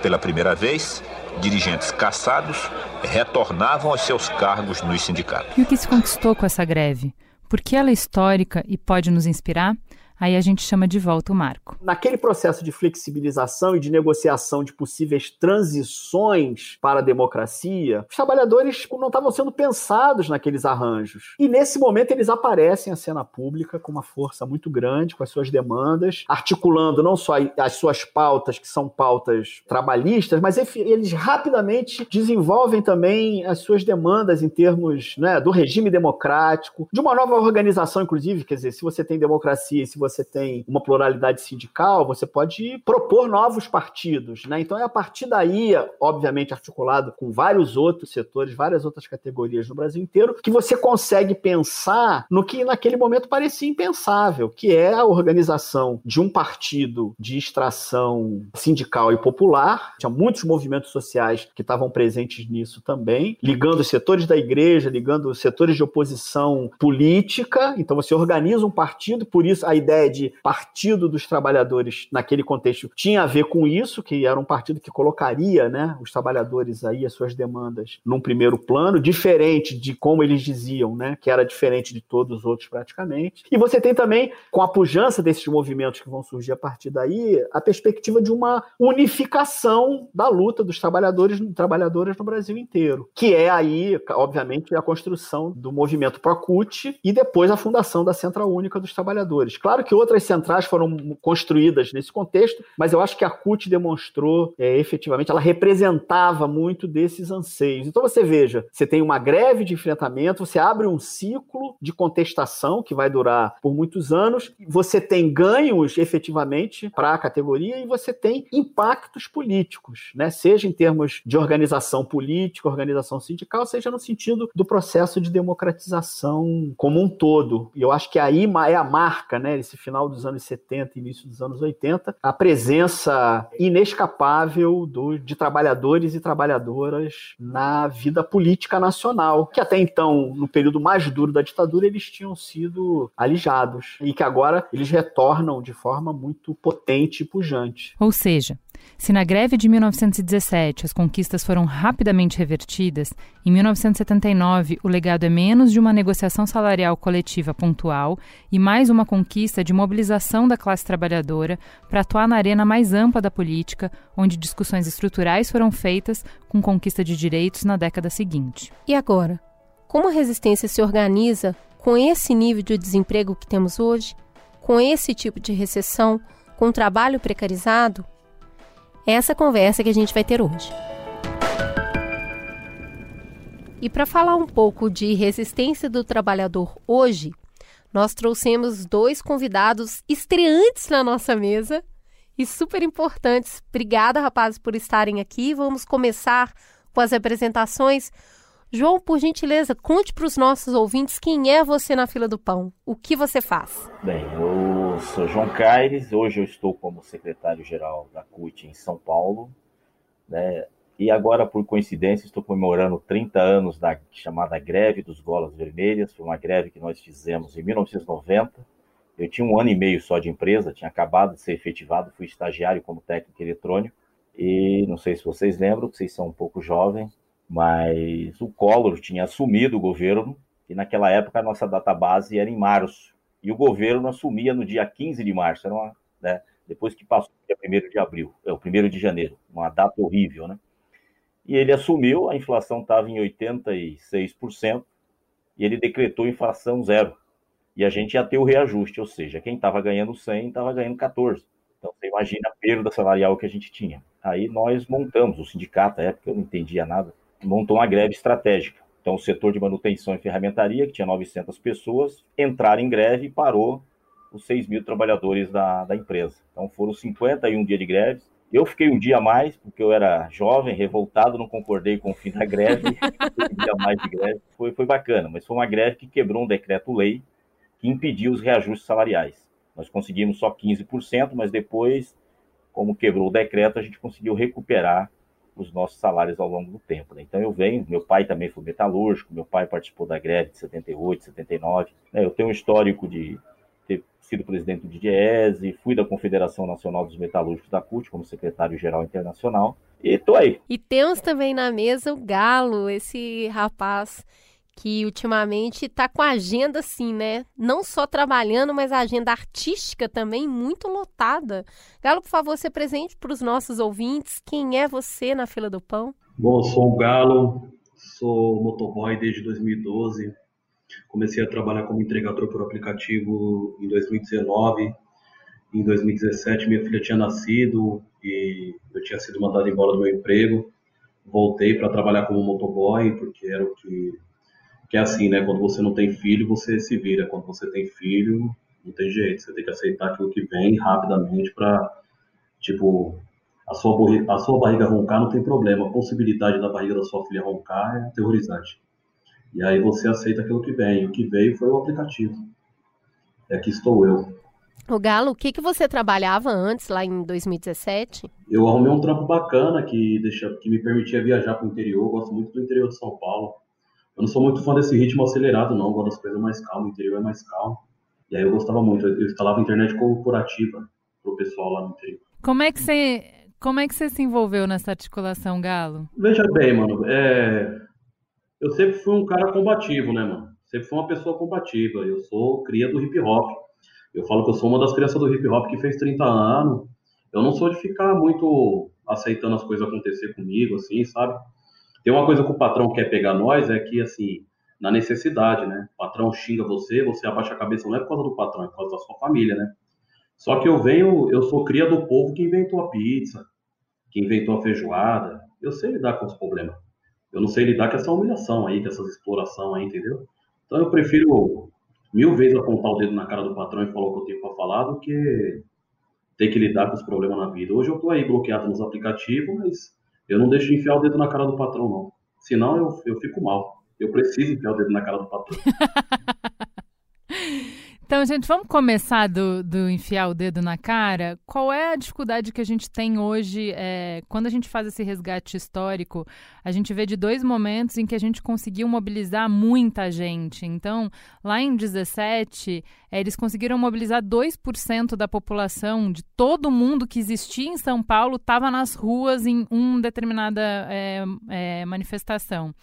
Pela primeira vez, dirigentes caçados retornavam aos seus cargos nos sindicatos. E o que se conquistou com essa greve? Por que ela é histórica e pode nos inspirar? Aí a gente chama de volta o marco. Naquele processo de flexibilização e de negociação de possíveis transições para a democracia, os trabalhadores não estavam sendo pensados naqueles arranjos. E nesse momento eles aparecem à cena pública com uma força muito grande, com as suas demandas, articulando não só as suas pautas, que são pautas trabalhistas, mas eles rapidamente desenvolvem também as suas demandas em termos né, do regime democrático, de uma nova organização, inclusive, quer dizer, se você tem democracia e se você você tem uma pluralidade sindical, você pode propor novos partidos, né? Então é a partir daí, obviamente articulado com vários outros setores, várias outras categorias no Brasil inteiro, que você consegue pensar no que naquele momento parecia impensável, que é a organização de um partido de extração sindical e popular. Tinha muitos movimentos sociais que estavam presentes nisso também, ligando os setores da igreja, ligando os setores de oposição política. Então você organiza um partido, por isso a ideia de Partido dos Trabalhadores naquele contexto tinha a ver com isso, que era um partido que colocaria né, os trabalhadores aí, as suas demandas, num primeiro plano, diferente de como eles diziam, né, que era diferente de todos os outros praticamente. E você tem também, com a pujança desses movimentos que vão surgir a partir daí, a perspectiva de uma unificação da luta dos trabalhadores e trabalhadoras no Brasil inteiro, que é aí, obviamente, a construção do movimento Procute e depois a fundação da Central Única dos Trabalhadores. Claro que que outras centrais foram construídas nesse contexto, mas eu acho que a CUT demonstrou é, efetivamente, ela representava muito desses anseios. Então você veja, você tem uma greve de enfrentamento, você abre um ciclo de contestação que vai durar por muitos anos, você tem ganhos efetivamente para a categoria e você tem impactos políticos, né? seja em termos de organização política, organização sindical, seja no sentido do processo de democratização como um todo. E eu acho que aí é a marca, né? Esse final dos anos 70 início dos anos 80, a presença inescapável do, de trabalhadores e trabalhadoras na vida política nacional, que até então, no período mais duro da ditadura, eles tinham sido alijados e que agora eles retornam de forma muito potente e pujante. Ou seja, se na greve de 1917 as conquistas foram rapidamente revertidas, em 1979 o legado é menos de uma negociação salarial coletiva pontual e mais uma conquista de mobilização da classe trabalhadora para atuar na arena mais ampla da política, onde discussões estruturais foram feitas com conquista de direitos na década seguinte. E agora? Como a resistência se organiza com esse nível de desemprego que temos hoje? Com esse tipo de recessão? Com trabalho precarizado? Essa conversa que a gente vai ter hoje. E para falar um pouco de resistência do trabalhador hoje, nós trouxemos dois convidados estreantes na nossa mesa e super importantes. Obrigada, rapazes, por estarem aqui. Vamos começar com as apresentações. João, por gentileza, conte para os nossos ouvintes quem é você na fila do pão. O que você faz? Bem, eu sou João Caires. Hoje eu estou como secretário-geral da CUT em São Paulo. Né? E agora, por coincidência, estou comemorando 30 anos da chamada Greve dos Golas Vermelhas. Foi uma greve que nós fizemos em 1990. Eu tinha um ano e meio só de empresa, tinha acabado de ser efetivado, fui estagiário como técnico eletrônico. E não sei se vocês lembram, vocês são um pouco jovens, mas o Collor tinha assumido o governo e naquela época a nossa database era em março. E o governo assumia no dia 15 de março, era uma, né, depois que passou o dia 1 de abril, é o 1 de janeiro, uma data horrível, né? e ele assumiu, a inflação estava em 86%, e ele decretou inflação zero. E a gente ia ter o reajuste, ou seja, quem estava ganhando 100 estava ganhando 14. Então você imagina a perda salarial que a gente tinha. Aí nós montamos, o sindicato, na época eu não entendia nada, montou uma greve estratégica. Então o setor de manutenção e ferramentaria, que tinha 900 pessoas, entraram em greve e parou os 6 mil trabalhadores da, da empresa. Então foram 51 dias de greve, eu fiquei um dia a mais, porque eu era jovem, revoltado, não concordei com o fim da greve. um dia a mais de greve. Foi, foi bacana, mas foi uma greve que quebrou um decreto-lei que impediu os reajustes salariais. Nós conseguimos só 15%, mas depois, como quebrou o decreto, a gente conseguiu recuperar os nossos salários ao longo do tempo. Né? Então eu venho, meu pai também foi metalúrgico, meu pai participou da greve de 78, 79. Né? Eu tenho um histórico de ter sido presidente do DIESE, fui da Confederação Nacional dos Metalúrgicos da CUT como secretário-geral internacional, e tô aí. E temos também na mesa o Galo, esse rapaz que ultimamente está com a agenda assim, né? Não só trabalhando, mas a agenda artística também muito lotada. Galo, por favor, se presente para os nossos ouvintes. Quem é você na fila do pão? Bom, sou o Galo, sou motoboy desde 2012. Comecei a trabalhar como entregador por aplicativo em 2019. Em 2017, minha filha tinha nascido e eu tinha sido mandado embora do meu emprego. Voltei para trabalhar como motoboy, porque era o que. Que é assim, né? Quando você não tem filho, você se vira. Quando você tem filho, não tem jeito. Você tem que aceitar aquilo que vem rapidamente para. Tipo, a sua, a sua barriga roncar não tem problema. A possibilidade da barriga da sua filha roncar é aterrorizante. E aí você aceita aquilo que vem. O que veio foi o aplicativo. E aqui estou eu. O Galo, o que, que você trabalhava antes, lá em 2017? Eu arrumei um trampo bacana que, deixa, que me permitia viajar para o interior. Eu gosto muito do interior de São Paulo. Eu não sou muito fã desse ritmo acelerado, não. Eu gosto das coisas mais calmas. O interior é mais calmo. E aí eu gostava muito. Eu instalava internet corporativa para o pessoal lá no interior. Como é que você como é que você se envolveu nessa articulação, Galo? Veja bem, mano, é eu sempre fui um cara combativo, né, mano? Sempre fui uma pessoa combativa. Eu sou cria do hip hop. Eu falo que eu sou uma das crianças do hip hop que fez 30 anos. Eu não sou de ficar muito aceitando as coisas acontecer comigo, assim, sabe? Tem uma coisa que o patrão quer pegar nós, é que, assim, na necessidade, né? O patrão xinga você, você abaixa a cabeça, não é por causa do patrão, é por causa da sua família, né? Só que eu venho, eu sou cria do povo que inventou a pizza, que inventou a feijoada. Eu sei lidar com os problemas. Eu não sei lidar com essa humilhação aí, com essa exploração aí, entendeu? Então eu prefiro mil vezes apontar o dedo na cara do patrão e falar o que eu tenho para falar do que ter que lidar com os problemas na vida. Hoje eu tô aí bloqueado nos aplicativos, mas eu não deixo de enfiar o dedo na cara do patrão, não. Senão eu, eu fico mal. Eu preciso enfiar o dedo na cara do patrão. Então, gente, vamos começar do, do, enfiar o dedo na cara. Qual é a dificuldade que a gente tem hoje? É, quando a gente faz esse resgate histórico, a gente vê de dois momentos em que a gente conseguiu mobilizar muita gente. Então, lá em 17, é, eles conseguiram mobilizar 2% da população, de todo mundo que existia em São Paulo, estava nas ruas em uma determinada é, é manifestação.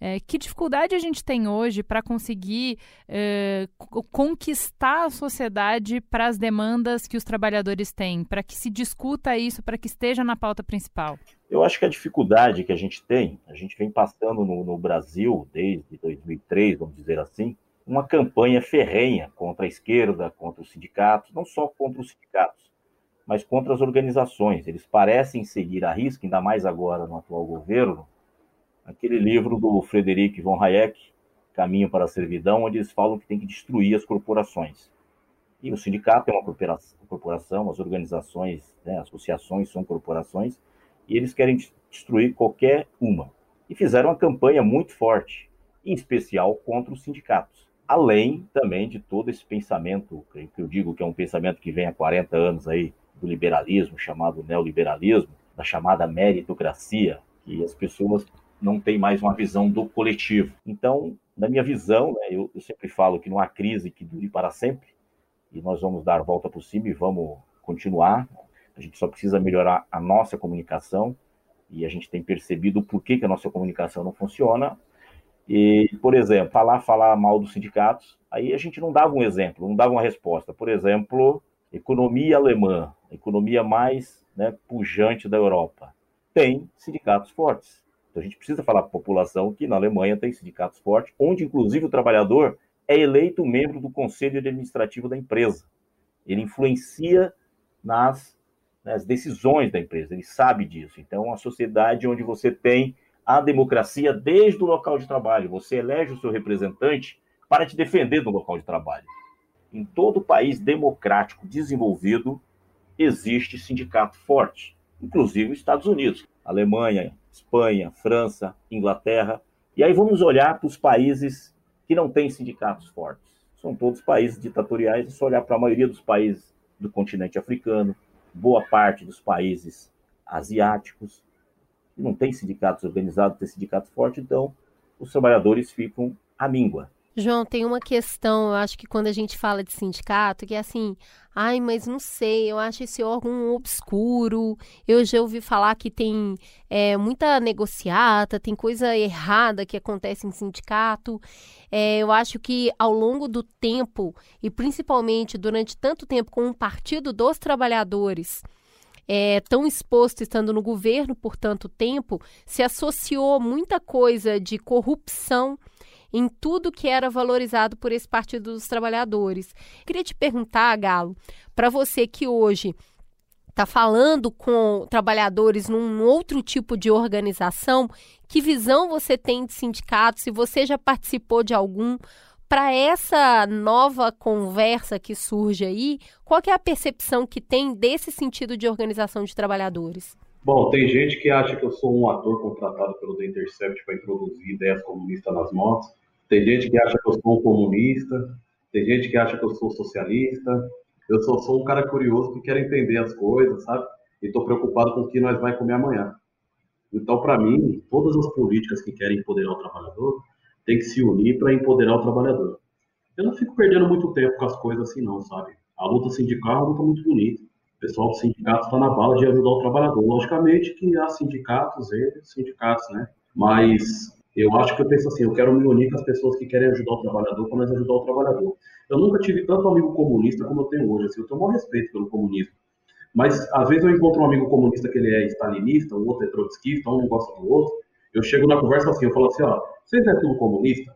É, que dificuldade a gente tem hoje para conseguir é, conquistar a sociedade para as demandas que os trabalhadores têm, para que se discuta isso, para que esteja na pauta principal? Eu acho que a dificuldade que a gente tem, a gente vem passando no, no Brasil desde 2003, vamos dizer assim, uma campanha ferrenha contra a esquerda, contra os sindicatos, não só contra os sindicatos, mas contra as organizações. Eles parecem seguir a risca, ainda mais agora no atual governo, aquele livro do Frederic von Hayek, Caminho para a Servidão, onde eles falam que tem que destruir as corporações. E o sindicato é uma corporação, as organizações, né, associações são corporações, e eles querem destruir qualquer uma. E fizeram uma campanha muito forte, em especial contra os sindicatos. Além também de todo esse pensamento, que eu digo que é um pensamento que vem há 40 anos aí, do liberalismo, chamado neoliberalismo, da chamada meritocracia, E as pessoas não têm mais uma visão do coletivo. Então, na minha visão, né, eu, eu sempre falo que não há crise que dure para sempre, e nós vamos dar volta por cima e vamos continuar. A gente só precisa melhorar a nossa comunicação, e a gente tem percebido por que, que a nossa comunicação não funciona. E, por exemplo, falar, falar mal dos sindicatos, aí a gente não dava um exemplo, não dava uma resposta. Por exemplo, economia alemã, economia mais né, pujante da Europa, tem sindicatos fortes. Então a gente precisa falar para a população que na Alemanha tem sindicatos fortes, onde inclusive o trabalhador é eleito membro do conselho administrativo da empresa. Ele influencia nas, nas decisões da empresa, ele sabe disso. Então, uma sociedade onde você tem a democracia desde o local de trabalho. Você elege o seu representante para te defender no local de trabalho. Em todo país democrático desenvolvido, existe sindicato forte, inclusive os Estados Unidos, Alemanha, Espanha, França, Inglaterra. E aí vamos olhar para os países que não têm sindicatos fortes. São todos países ditatoriais. É só olhar para a maioria dos países do continente africano, boa parte dos países asiáticos, não tem sindicatos organizados, tem sindicato forte, então os trabalhadores ficam à míngua. João, tem uma questão, eu acho que quando a gente fala de sindicato, que é assim, ai, mas não sei, eu acho esse órgão obscuro, eu já ouvi falar que tem é, muita negociata, tem coisa errada que acontece em sindicato. É, eu acho que ao longo do tempo, e principalmente durante tanto tempo com o Partido dos Trabalhadores, é, tão exposto estando no governo por tanto tempo, se associou muita coisa de corrupção em tudo que era valorizado por esse Partido dos Trabalhadores. Queria te perguntar, Galo, para você que hoje está falando com trabalhadores num outro tipo de organização, que visão você tem de sindicato? Se você já participou de algum? Para essa nova conversa que surge aí, qual é a percepção que tem desse sentido de organização de trabalhadores? Bom, tem gente que acha que eu sou um ator contratado pelo The Intercept para introduzir ideias comunistas nas motos. Tem gente que acha que eu sou um comunista. Tem gente que acha que eu sou socialista. Eu só sou um cara curioso que quer entender as coisas, sabe? E estou preocupado com o que nós vai comer amanhã. Então, para mim, todas as políticas que querem empoderar o trabalhador têm que se unir para empoderar o trabalhador. Eu não fico perdendo muito tempo com as coisas assim, não, sabe? A luta sindical é uma luta muito bonita. Pessoal do sindicato está na bala de ajudar o trabalhador. Logicamente que há sindicatos e sindicatos, né? Mas eu acho que eu penso assim, eu quero me unir com as pessoas que querem ajudar o trabalhador para nós ajudar o trabalhador. Eu nunca tive tanto amigo comunista como eu tenho hoje. Assim, eu tenho maior respeito pelo comunismo. Mas, às vezes, eu encontro um amigo comunista que ele é stalinista, o outro é trotskista, um gosta do outro. Eu chego na conversa assim, eu falo assim, ó, vocês é tudo comunista?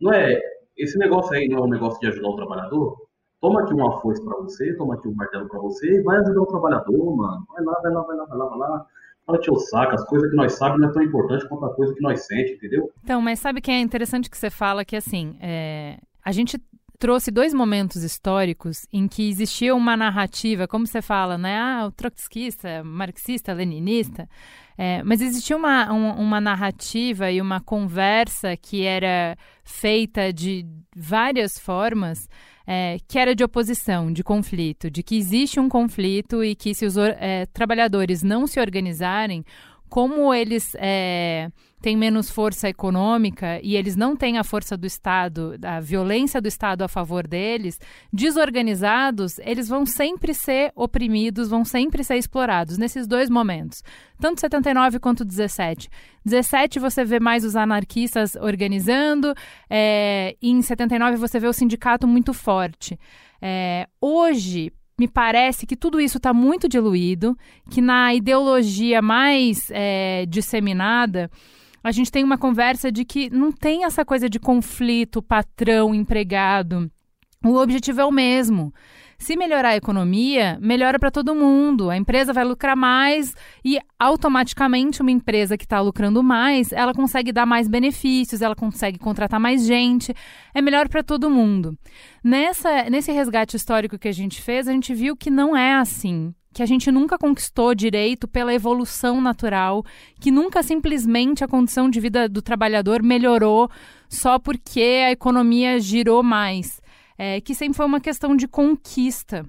Não é, esse negócio aí não é um negócio de ajudar o trabalhador? Toma aqui uma foice para você, toma aqui um martelo para você e vai ajudar o trabalhador, mano. Vai lá, vai lá, vai lá, vai lá, vai lá. Para te saco, as coisas que nós sabemos não é tão importante quanto a coisa que nós sente, entendeu? Então, mas sabe que é interessante que você fala que assim, é... a gente trouxe dois momentos históricos em que existia uma narrativa, como você fala, né? Ah, o trotskista, marxista, leninista. É, mas existia uma, um, uma narrativa e uma conversa que era feita de várias formas, é, que era de oposição, de conflito, de que existe um conflito e que se os é, trabalhadores não se organizarem, como eles é, têm menos força econômica e eles não têm a força do Estado, a violência do Estado a favor deles, desorganizados, eles vão sempre ser oprimidos, vão sempre ser explorados nesses dois momentos, tanto 79 quanto 17. 17 você vê mais os anarquistas organizando, é, em 79 você vê o sindicato muito forte. É, hoje, me parece que tudo isso está muito diluído, que na ideologia mais é, disseminada, a gente tem uma conversa de que não tem essa coisa de conflito, patrão, empregado. O objetivo é o mesmo. Se melhorar a economia, melhora para todo mundo. A empresa vai lucrar mais e automaticamente uma empresa que está lucrando mais, ela consegue dar mais benefícios, ela consegue contratar mais gente. É melhor para todo mundo. Nessa, nesse resgate histórico que a gente fez, a gente viu que não é assim que a gente nunca conquistou direito pela evolução natural, que nunca simplesmente a condição de vida do trabalhador melhorou só porque a economia girou mais é, que sempre foi uma questão de conquista.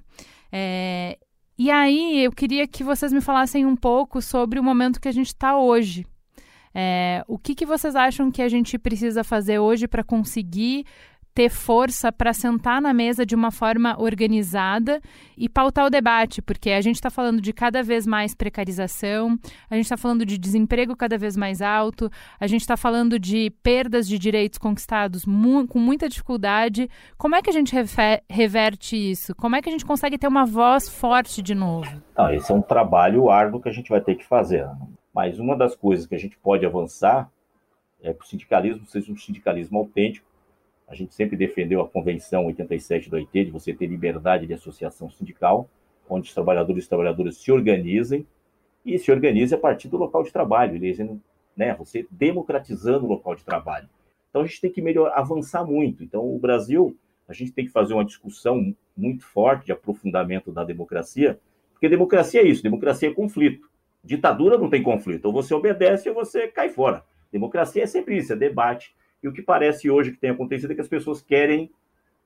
É, e aí eu queria que vocês me falassem um pouco sobre o momento que a gente está hoje. É, o que, que vocês acham que a gente precisa fazer hoje para conseguir ter força para sentar na mesa de uma forma organizada e pautar o debate, porque a gente está falando de cada vez mais precarização, a gente está falando de desemprego cada vez mais alto, a gente está falando de perdas de direitos conquistados mu com muita dificuldade. Como é que a gente reverte isso? Como é que a gente consegue ter uma voz forte de novo? Não, esse é um trabalho árduo que a gente vai ter que fazer. Mas uma das coisas que a gente pode avançar é que o sindicalismo seja um sindicalismo autêntico a gente sempre defendeu a Convenção 87 do OIT, de você ter liberdade de associação sindical, onde os trabalhadores e trabalhadoras se organizem e se organizem a partir do local de trabalho, elegendo, né, você democratizando o local de trabalho. Então a gente tem que melhor avançar muito. Então o Brasil, a gente tem que fazer uma discussão muito forte de aprofundamento da democracia, porque democracia é isso, democracia é conflito. Ditadura não tem conflito, ou você obedece ou você cai fora. Democracia é sempre isso, é debate, e o que parece hoje que tem acontecido é que as pessoas querem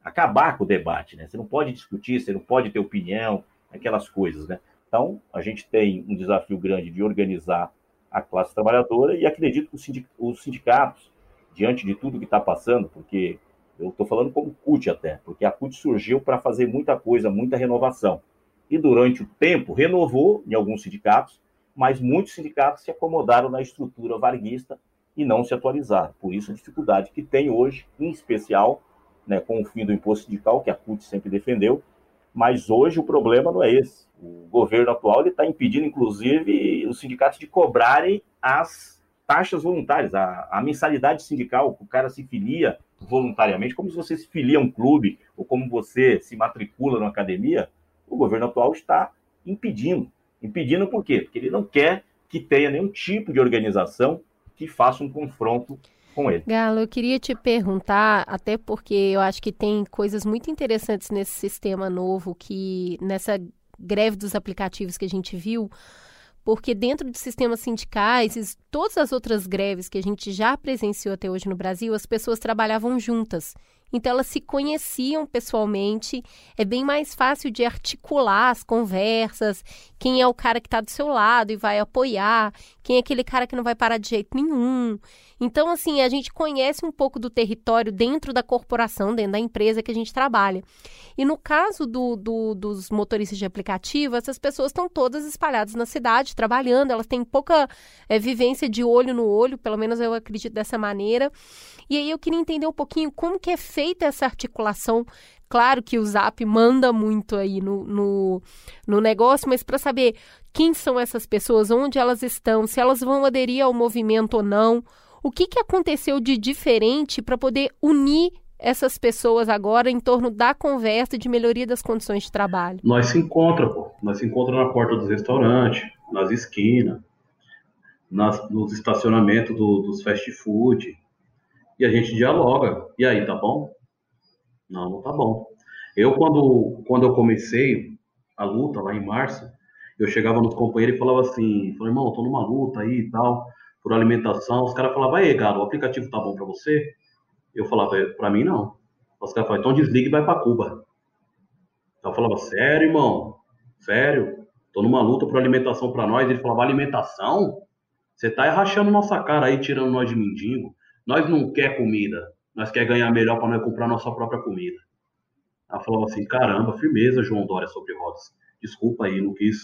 acabar com o debate, né? Você não pode discutir, você não pode ter opinião, aquelas coisas, né? Então, a gente tem um desafio grande de organizar a classe trabalhadora e acredito que os sindicatos, diante de tudo que está passando, porque eu estou falando como CUT até, porque a CUT surgiu para fazer muita coisa, muita renovação. E durante o tempo renovou em alguns sindicatos, mas muitos sindicatos se acomodaram na estrutura varguista e não se atualizar. Por isso a dificuldade que tem hoje, em especial, né, com o fim do imposto sindical, que a CUT sempre defendeu, mas hoje o problema não é esse. O governo atual está impedindo, inclusive, os sindicatos de cobrarem as taxas voluntárias, a, a mensalidade sindical, o cara se filia voluntariamente, como se você se filia a um clube ou como você se matricula numa academia, o governo atual está impedindo. Impedindo por quê? Porque ele não quer que tenha nenhum tipo de organização que faça um confronto com ele. Galo, eu queria te perguntar, até porque eu acho que tem coisas muito interessantes nesse sistema novo que nessa greve dos aplicativos que a gente viu, porque dentro de sistemas sindicais todas as outras greves que a gente já presenciou até hoje no Brasil, as pessoas trabalhavam juntas. Então elas se conheciam pessoalmente, é bem mais fácil de articular as conversas, quem é o cara que está do seu lado e vai apoiar, quem é aquele cara que não vai parar de jeito nenhum. Então, assim, a gente conhece um pouco do território dentro da corporação, dentro da empresa que a gente trabalha. E no caso do, do, dos motoristas de aplicativo, essas pessoas estão todas espalhadas na cidade, trabalhando, elas têm pouca é, vivência de olho no olho, pelo menos eu acredito dessa maneira. E aí eu queria entender um pouquinho como que é feita essa articulação. Claro que o Zap manda muito aí no, no, no negócio, mas para saber quem são essas pessoas, onde elas estão, se elas vão aderir ao movimento ou não, o que, que aconteceu de diferente para poder unir essas pessoas agora em torno da conversa de melhoria das condições de trabalho? Nós se encontramos, pô. Nós se encontramos na porta dos restaurantes, nas esquinas, nas, nos estacionamentos do, dos fast food, e a gente dialoga. E aí, tá bom? Não, não tá bom. Eu, quando, quando eu comecei a luta lá em março, eu chegava nos companheiros e falava assim, falei, irmão, tô numa luta aí e tal, por alimentação. Os caras falavam, aí, gado, o aplicativo tá bom para você? Eu falava, para mim não. Os caras falavam, então desliga e vai para Cuba. Então eu falava, sério, irmão? Sério? Tô numa luta por alimentação para nós. Ele falava, alimentação? Você tá rachando nossa cara aí, tirando nós de mendigo. Nós não quer comida, nós quer ganhar melhor para nós comprar nossa própria comida. Ela falava assim, caramba, firmeza, João Dória sobre rodas. Desculpa aí, não quis,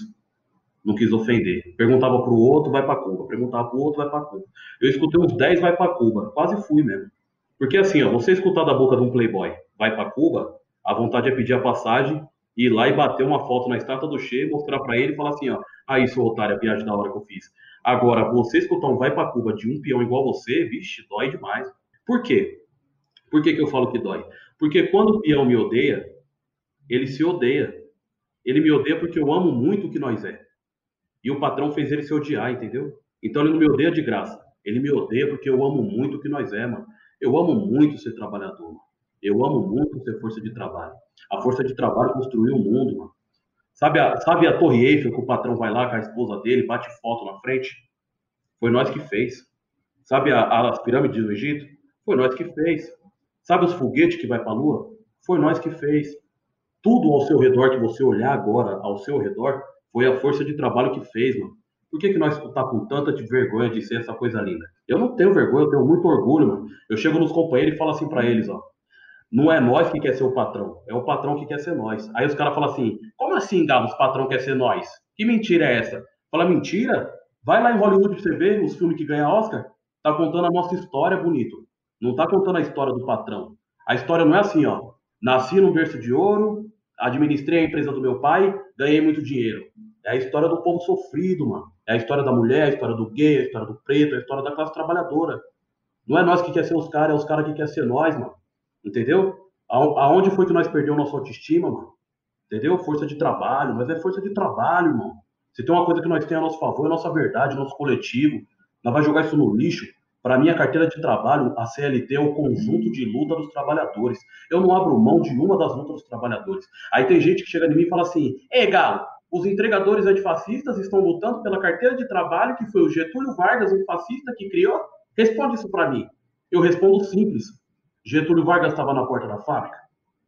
não quis ofender. Perguntava pro outro, vai para Cuba. Perguntava pro outro, vai para Cuba. Eu escutei uns 10, vai para Cuba. Quase fui mesmo. Porque assim, ó, você escutar da boca de um playboy, vai para Cuba, a vontade é pedir a passagem, ir lá e bater uma foto na estátua do Che, mostrar para ele e falar assim, ó, aí, seu otário, a viagem da hora que eu fiz. Agora, você escutar um vai para Cuba de um peão igual você, vixe, dói demais. Por quê? Por que, que eu falo que dói? Porque quando o peão me odeia, ele se odeia. Ele me odeia porque eu amo muito o que nós é. E o patrão fez ele se odiar, entendeu? Então ele não me odeia de graça. Ele me odeia porque eu amo muito o que nós é, mano. Eu amo muito ser trabalhador, mano. Eu amo muito ser força de trabalho. A força de trabalho construiu o mundo, mano. Sabe a, sabe a Torre Eiffel que o patrão vai lá com a esposa dele, bate foto na frente? Foi nós que fez. Sabe a, as pirâmides do Egito? Foi nós que fez. Sabe os foguetes que vai para a Lua? Foi nós que fez. Tudo ao seu redor que você olhar agora, ao seu redor, foi a força de trabalho que fez, mano. Por que, que nós tá com tanta vergonha de ser essa coisa linda? Eu não tenho vergonha, eu tenho muito orgulho, mano. Eu chego nos companheiros e falo assim para eles, ó. Não é nós que quer ser o patrão, é o patrão que quer ser nós. Aí os caras falam assim: como assim, Galo, os patrão quer ser nós? Que mentira é essa? Fala, mentira? Vai lá em Hollywood pra você ver os filmes que ganham Oscar. Tá contando a nossa história, bonito. Não tá contando a história do patrão. A história não é assim, ó. Nasci num berço de ouro, administrei a empresa do meu pai, ganhei muito dinheiro. É a história do povo sofrido, mano. É a história da mulher, a história do gay, a história do preto, a história da classe trabalhadora. Não é nós que quer ser os caras, é os caras que quer ser nós, mano. Entendeu? Aonde foi que nós perdemos nossa autoestima, mano? Entendeu? Força de trabalho, mas é força de trabalho, irmão. Se tem uma coisa que nós temos a nosso favor, é a nossa verdade, nosso coletivo. Nós vai jogar isso no lixo. Para mim, a carteira de trabalho, a CLT, é o conjunto de luta dos trabalhadores. Eu não abro mão de uma das lutas dos trabalhadores. Aí tem gente que chega em mim e fala assim: Ei, Galo, os entregadores antifascistas estão lutando pela carteira de trabalho que foi o Getúlio Vargas, um fascista, que criou? Responde isso para mim. Eu respondo simples. Getúlio Vargas estava na porta da fábrica?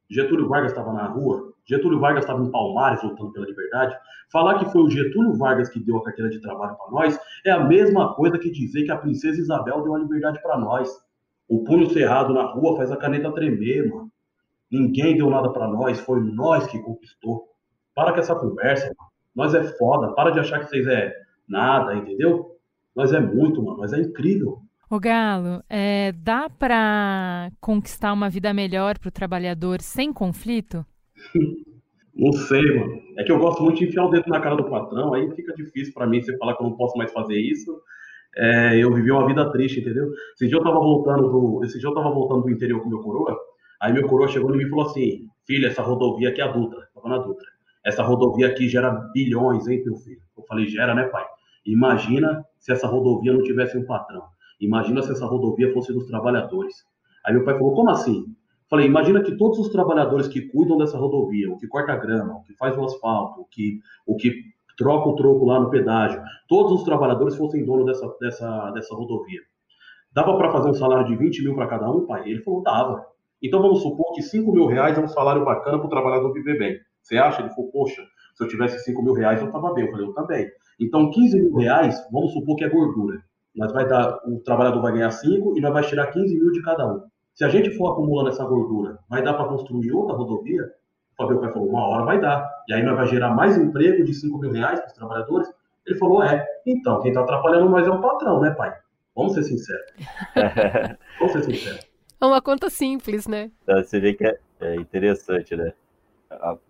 Getúlio Vargas estava na rua? Getúlio Vargas estava em Palmares lutando pela liberdade? Falar que foi o Getúlio Vargas que deu a carteira de trabalho para nós é a mesma coisa que dizer que a princesa Isabel deu a liberdade para nós. O punho cerrado na rua faz a caneta tremer, mano. Ninguém deu nada para nós, foi nós que conquistou. Para com essa conversa, mano. Nós é foda, para de achar que vocês é nada, entendeu? Nós é muito, mano, nós é incrível. Ô Galo, é, dá para conquistar uma vida melhor para o trabalhador sem conflito? Não sei, mano. É que eu gosto muito de enfiar o dedo na cara do patrão, aí fica difícil para mim você falar que eu não posso mais fazer isso. É, eu vivi uma vida triste, entendeu? Esse dia eu tava voltando do, esse dia eu tava voltando do interior com meu coroa, aí meu coroa chegou em mim e falou assim: "Filha, essa rodovia aqui é a Dutra, tava na Dutra. Essa rodovia aqui gera bilhões, hein, meu filho?" Eu falei: "Gera, né, pai? Imagina se essa rodovia não tivesse um patrão. Imagina se essa rodovia fosse dos trabalhadores. Aí meu pai falou: como assim? Falei: imagina que todos os trabalhadores que cuidam dessa rodovia, o que corta a grama, o que faz o asfalto, o que, o que troca o troco lá no pedágio, todos os trabalhadores fossem dono dessa, dessa, dessa rodovia. Dava para fazer um salário de 20 mil para cada um, pai? Ele falou: dava. Então vamos supor que 5 mil reais é um salário bacana para o trabalhador viver bem. Você acha? Ele falou: poxa, se eu tivesse 5 mil reais eu estava bem. Eu falei: eu também. Então 15 mil reais, vamos supor que é gordura nós vai dar, o trabalhador vai ganhar 5 e nós vai tirar 15 mil de cada um. Se a gente for acumulando essa gordura, vai dar para construir outra rodovia? O Fabio Pai falou, uma hora vai dar. E aí nós vai gerar mais emprego de 5 mil reais para os trabalhadores? Ele falou, é. Então, quem está atrapalhando mais é o patrão, né, pai? Vamos ser sinceros. Vamos ser sinceros. É uma conta simples, né? Então, você vê que é, é interessante, né?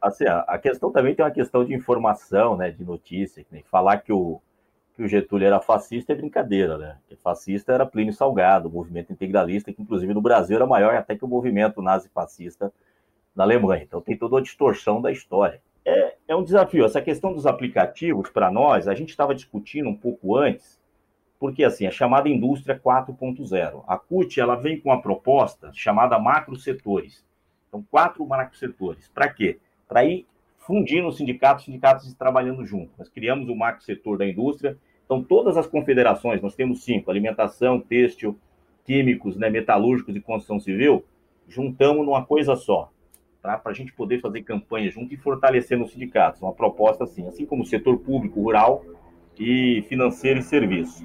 Assim, a questão também tem uma questão de informação, né, de notícia, que nem falar que o, que o Getúlio era fascista é brincadeira, né? Que fascista era Plínio Salgado, o movimento integralista, que inclusive no Brasil era maior até que o movimento nazi-fascista na Alemanha. Então tem toda uma distorção da história. É, é um desafio. Essa questão dos aplicativos, para nós, a gente estava discutindo um pouco antes, porque assim, a chamada indústria 4.0. A CUT ela vem com uma proposta chamada macro setores. Então, quatro macro setores. Para quê? Para ir fundindo os sindicatos, sindicatos trabalhando junto. Nós criamos o macro setor da indústria, então, todas as confederações, nós temos cinco: alimentação, têxtil, químicos, né, metalúrgicos e construção civil, juntamos numa coisa só, tá? para a gente poder fazer campanha junto e fortalecer nos sindicatos. Uma proposta assim, assim como o setor público, rural e financeiro e serviço.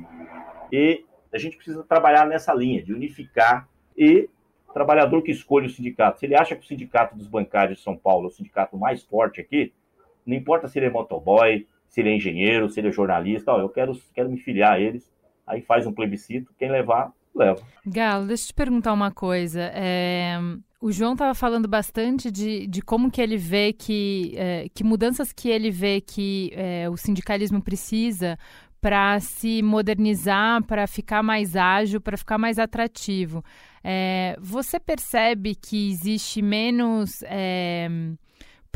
E a gente precisa trabalhar nessa linha de unificar e trabalhador que escolhe o sindicato. Se ele acha que o sindicato dos bancários de São Paulo é o sindicato mais forte aqui, não importa se ele é motoboy, se ele é engenheiro, se ele é jornalista, ó, eu quero, quero me filiar a eles. Aí faz um plebiscito, quem levar, leva. Galo, deixa eu te perguntar uma coisa. É, o João estava falando bastante de, de como que ele vê que, é, que mudanças que ele vê que é, o sindicalismo precisa para se modernizar, para ficar mais ágil, para ficar mais atrativo. É, você percebe que existe menos é,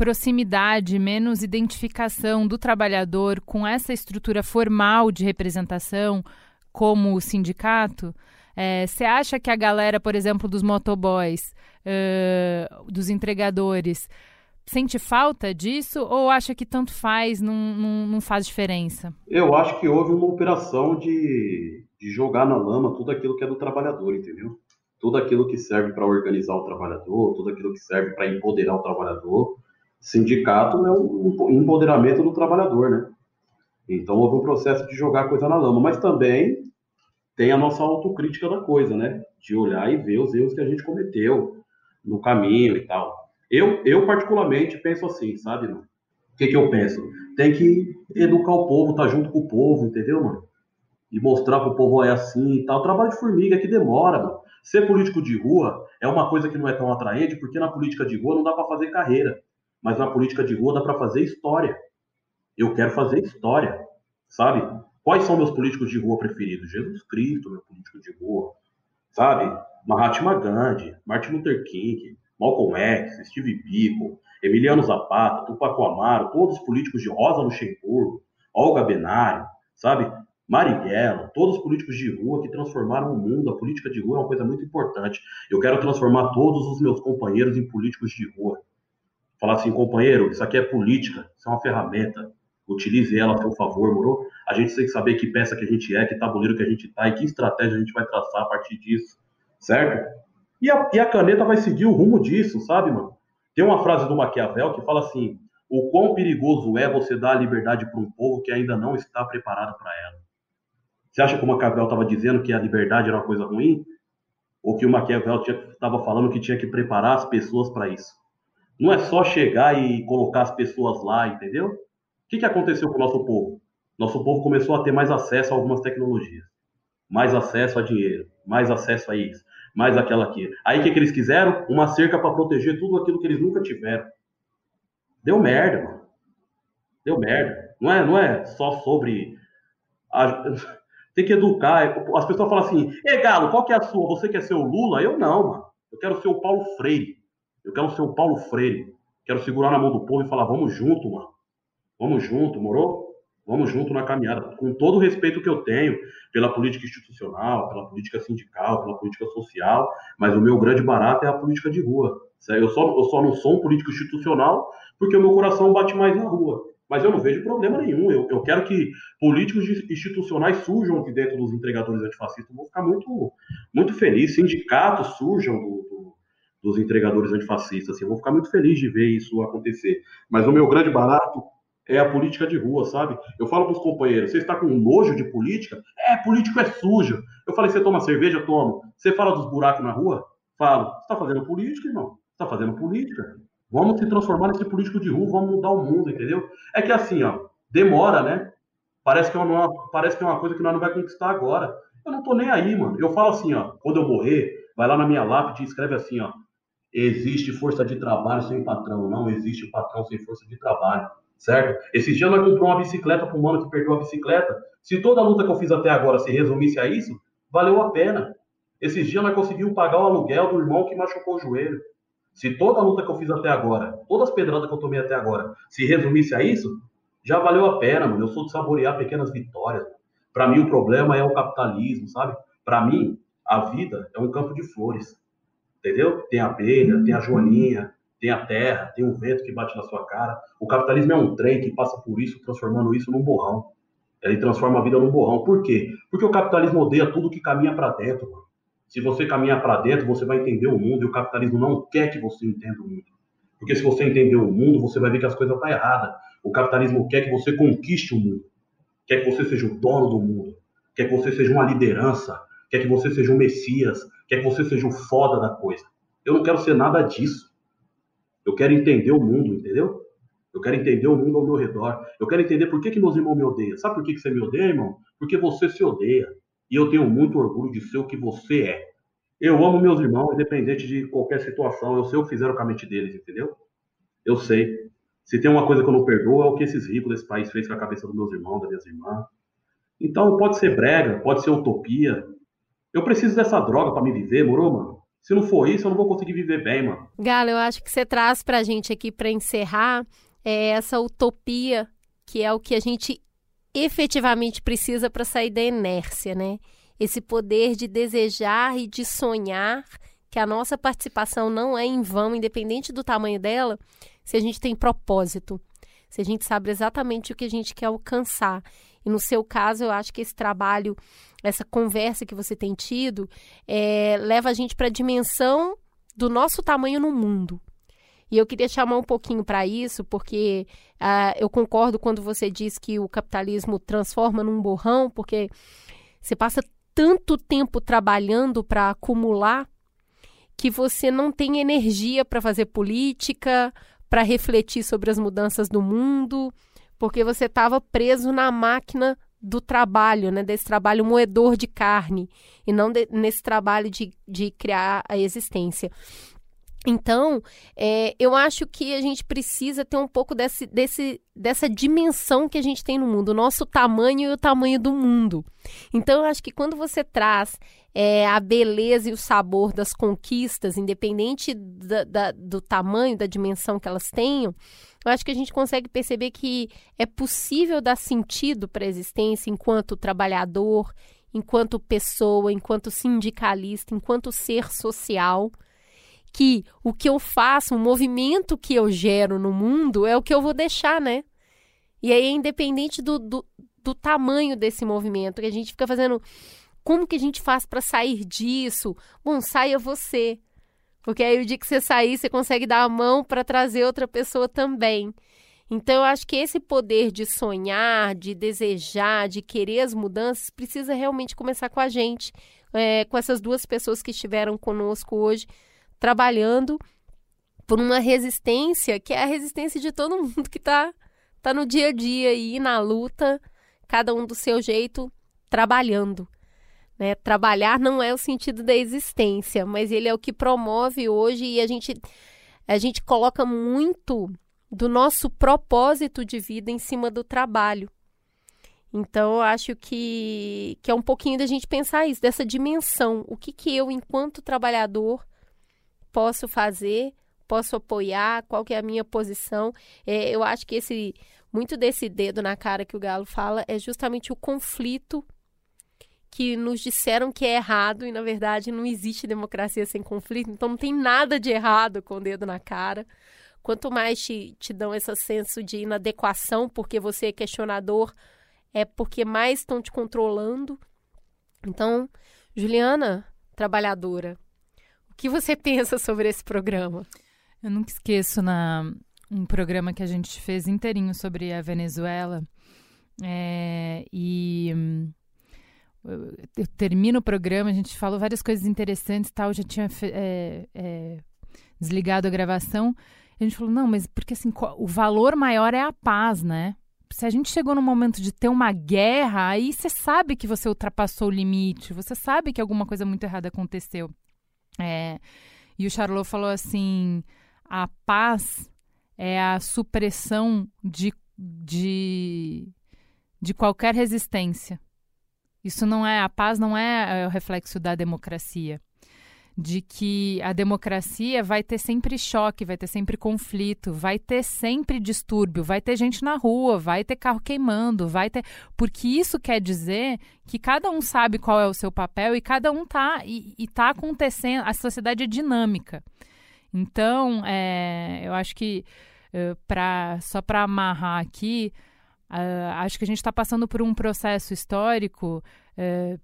proximidade, menos identificação do trabalhador com essa estrutura formal de representação, como o sindicato? É, você acha que a galera, por exemplo, dos motoboys, uh, dos entregadores, sente falta disso ou acha que tanto faz, não, não, não, faz diferença? Eu acho que houve uma operação de, de jogar na lama tudo aquilo que é do trabalhador, entendeu? Tudo aquilo que serve para organizar o trabalhador, tudo aquilo que serve para empoderar o trabalhador sindicato é um empoderamento do trabalhador, né? Então houve um processo de jogar coisa na lama, mas também tem a nossa autocrítica da coisa, né? De olhar e ver os erros que a gente cometeu no caminho e tal. Eu, eu particularmente, penso assim, sabe, mano? O que, que eu penso? Tem que educar o povo, tá junto com o povo, entendeu, mano? E mostrar pro povo é assim e tal. Trabalho de formiga que demora, mano. Ser político de rua é uma coisa que não é tão atraente, porque na política de rua não dá para fazer carreira. Mas na política de rua dá para fazer história. Eu quero fazer história, sabe? Quais são meus políticos de rua preferidos? Jesus Cristo, meu político de rua, sabe? Mahatma Gandhi, Martin Luther King, Malcolm X, Steve Biko, Emiliano Zapata, Tupac Amaro, todos os políticos de Rosa Luxemburgo, Olga Benário, sabe? Marighella, todos os políticos de rua que transformaram o mundo. A política de rua é uma coisa muito importante. Eu quero transformar todos os meus companheiros em políticos de rua. Falar assim, companheiro, isso aqui é política, isso é uma ferramenta. Utilize ela a seu favor, moro? A gente tem que saber que peça que a gente é, que tabuleiro que a gente tá e que estratégia a gente vai traçar a partir disso, certo? E a, e a caneta vai seguir o rumo disso, sabe, mano? Tem uma frase do Maquiavel que fala assim: o quão perigoso é você dar a liberdade para um povo que ainda não está preparado para ela. Você acha que o Maquiavel estava dizendo que a liberdade era uma coisa ruim? Ou que o Maquiavel estava falando que tinha que preparar as pessoas para isso? Não é só chegar e colocar as pessoas lá, entendeu? O que, que aconteceu com o nosso povo? Nosso povo começou a ter mais acesso a algumas tecnologias, mais acesso a dinheiro, mais acesso a isso, mais aquela aqui. Aí o que, que eles quiseram? Uma cerca para proteger tudo aquilo que eles nunca tiveram. Deu merda, mano. Deu merda. Não é, não é só sobre. A tem que educar. As pessoas falam assim: Ei, Galo, qual que é a sua? Você quer ser o Lula? Eu não, mano. Eu quero ser o Paulo Freire. Eu quero ser o Paulo Freire. Quero segurar na mão do povo e falar: Vamos junto, mano. Vamos junto, morou? Vamos junto na caminhada. Com todo o respeito que eu tenho pela política institucional, pela política sindical, pela política social, mas o meu grande barato é a política de rua. Eu só, eu só não sou um político institucional porque o meu coração bate mais na rua. Mas eu não vejo problema nenhum. Eu, eu quero que políticos institucionais surjam aqui dentro dos entregadores antifascistas. Eu vou ficar muito, muito feliz. Sindicatos surjam do, dos entregadores antifascistas. Assim, eu vou ficar muito feliz de ver isso acontecer. Mas o meu grande barato é a política de rua, sabe? Eu falo para os companheiros: você está com nojo de política? É, político é sujo. Eu falei: você toma cerveja? Tomo. Você fala dos buracos na rua? Falo. Você está fazendo política, irmão? Está fazendo política. Vamos se transformar nesse político de rua, vamos mudar o mundo, entendeu? É que assim, ó, demora, né? Parece que, é uma, parece que é uma coisa que nós não vai conquistar agora. Eu não tô nem aí, mano. Eu falo assim, ó, quando eu morrer, vai lá na minha lápide e escreve assim, ó. Existe força de trabalho sem patrão, não existe patrão sem força de trabalho, certo? Esses dias nós compramos uma bicicleta para um mano que perdeu a bicicleta. Se toda a luta que eu fiz até agora se resumisse a isso, valeu a pena. Esses dias nós conseguimos pagar o aluguel do irmão que machucou o joelho. Se toda a luta que eu fiz até agora, todas as pedradas que eu tomei até agora, se resumisse a isso, já valeu a pena, mano. Eu sou de saborear pequenas vitórias. Para mim, o problema é o capitalismo, sabe? Para mim, a vida é um campo de flores. Entendeu? Tem a abelha, tem a joaninha, tem a terra, tem o vento que bate na sua cara. O capitalismo é um trem que passa por isso, transformando isso num borrão. Ele transforma a vida num borrão. Por quê? Porque o capitalismo odeia tudo que caminha para dentro, mano. Se você caminhar para dentro, você vai entender o mundo e o capitalismo não quer que você entenda o mundo. Porque se você entender o mundo, você vai ver que as coisas estão erradas. O capitalismo quer que você conquiste o mundo. Quer que você seja o dono do mundo. Quer que você seja uma liderança. Quer que você seja um messias. Quer que você seja o foda da coisa. Eu não quero ser nada disso. Eu quero entender o mundo, entendeu? Eu quero entender o mundo ao meu redor. Eu quero entender por que, que meus irmãos me odeiam. Sabe por que, que você me odeia, irmão? Porque você se odeia. E eu tenho muito orgulho de ser o que você é. Eu amo meus irmãos, independente de qualquer situação. Eu sei o que fizeram com a mente deles, entendeu? Eu sei. Se tem uma coisa que eu não perdoo, é o que esses ricos desse país fez com a cabeça dos meus irmãos, das minhas irmãs. Então, pode ser brega, pode ser utopia. Eu preciso dessa droga para me viver, moro, mano? Se não for isso, eu não vou conseguir viver bem, mano. Galo, eu acho que você traz pra gente aqui para encerrar é essa utopia que é o que a gente efetivamente precisa para sair da inércia, né? Esse poder de desejar e de sonhar que a nossa participação não é em vão, independente do tamanho dela, se a gente tem propósito, se a gente sabe exatamente o que a gente quer alcançar. E no seu caso, eu acho que esse trabalho, essa conversa que você tem tido, é, leva a gente para a dimensão do nosso tamanho no mundo. E eu queria chamar um pouquinho para isso, porque uh, eu concordo quando você diz que o capitalismo transforma num borrão, porque você passa tanto tempo trabalhando para acumular que você não tem energia para fazer política, para refletir sobre as mudanças do mundo, porque você estava preso na máquina do trabalho, né, desse trabalho moedor de carne, e não de, nesse trabalho de, de criar a existência. Então, é, eu acho que a gente precisa ter um pouco desse, desse, dessa dimensão que a gente tem no mundo, o nosso tamanho e o tamanho do mundo. Então, eu acho que quando você traz é, a beleza e o sabor das conquistas, independente da, da, do tamanho, da dimensão que elas tenham, eu acho que a gente consegue perceber que é possível dar sentido para a existência enquanto trabalhador, enquanto pessoa, enquanto sindicalista, enquanto ser social que o que eu faço, o movimento que eu gero no mundo é o que eu vou deixar, né? E aí independente do, do, do tamanho desse movimento, que a gente fica fazendo. Como que a gente faz para sair disso? Bom, saia você. Porque aí o dia que você sair, você consegue dar a mão para trazer outra pessoa também. Então, eu acho que esse poder de sonhar, de desejar, de querer as mudanças, precisa realmente começar com a gente, é, com essas duas pessoas que estiveram conosco hoje trabalhando por uma resistência que é a resistência de todo mundo que está tá no dia a dia e na luta, cada um do seu jeito, trabalhando. Né? Trabalhar não é o sentido da existência, mas ele é o que promove hoje e a gente, a gente coloca muito do nosso propósito de vida em cima do trabalho. Então, eu acho que, que é um pouquinho da gente pensar isso, dessa dimensão. O que, que eu, enquanto trabalhador, posso fazer, posso apoiar, qual que é a minha posição. É, eu acho que esse muito desse dedo na cara que o Galo fala é justamente o conflito que nos disseram que é errado e na verdade não existe democracia sem conflito, então não tem nada de errado com o dedo na cara. Quanto mais te, te dão esse senso de inadequação porque você é questionador, é porque mais estão te controlando. Então, Juliana, trabalhadora, que você pensa sobre esse programa? Eu nunca esqueço na um programa que a gente fez inteirinho sobre a Venezuela é, e eu, termino o programa, a gente falou várias coisas interessantes tal, já tinha é, é, desligado a gravação. A gente falou, não, mas porque assim, o valor maior é a paz, né? Se a gente chegou no momento de ter uma guerra, aí você sabe que você ultrapassou o limite, você sabe que alguma coisa muito errada aconteceu. É, e o Charlot falou assim: a paz é a supressão de, de, de qualquer resistência. Isso não é a paz, não é, é o reflexo da democracia de que a democracia vai ter sempre choque, vai ter sempre conflito, vai ter sempre distúrbio, vai ter gente na rua, vai ter carro queimando, vai ter. Porque isso quer dizer que cada um sabe qual é o seu papel e cada um tá. E, e tá acontecendo. A sociedade é dinâmica. Então, é, eu acho que. Uh, pra, só para amarrar aqui, uh, acho que a gente está passando por um processo histórico uh,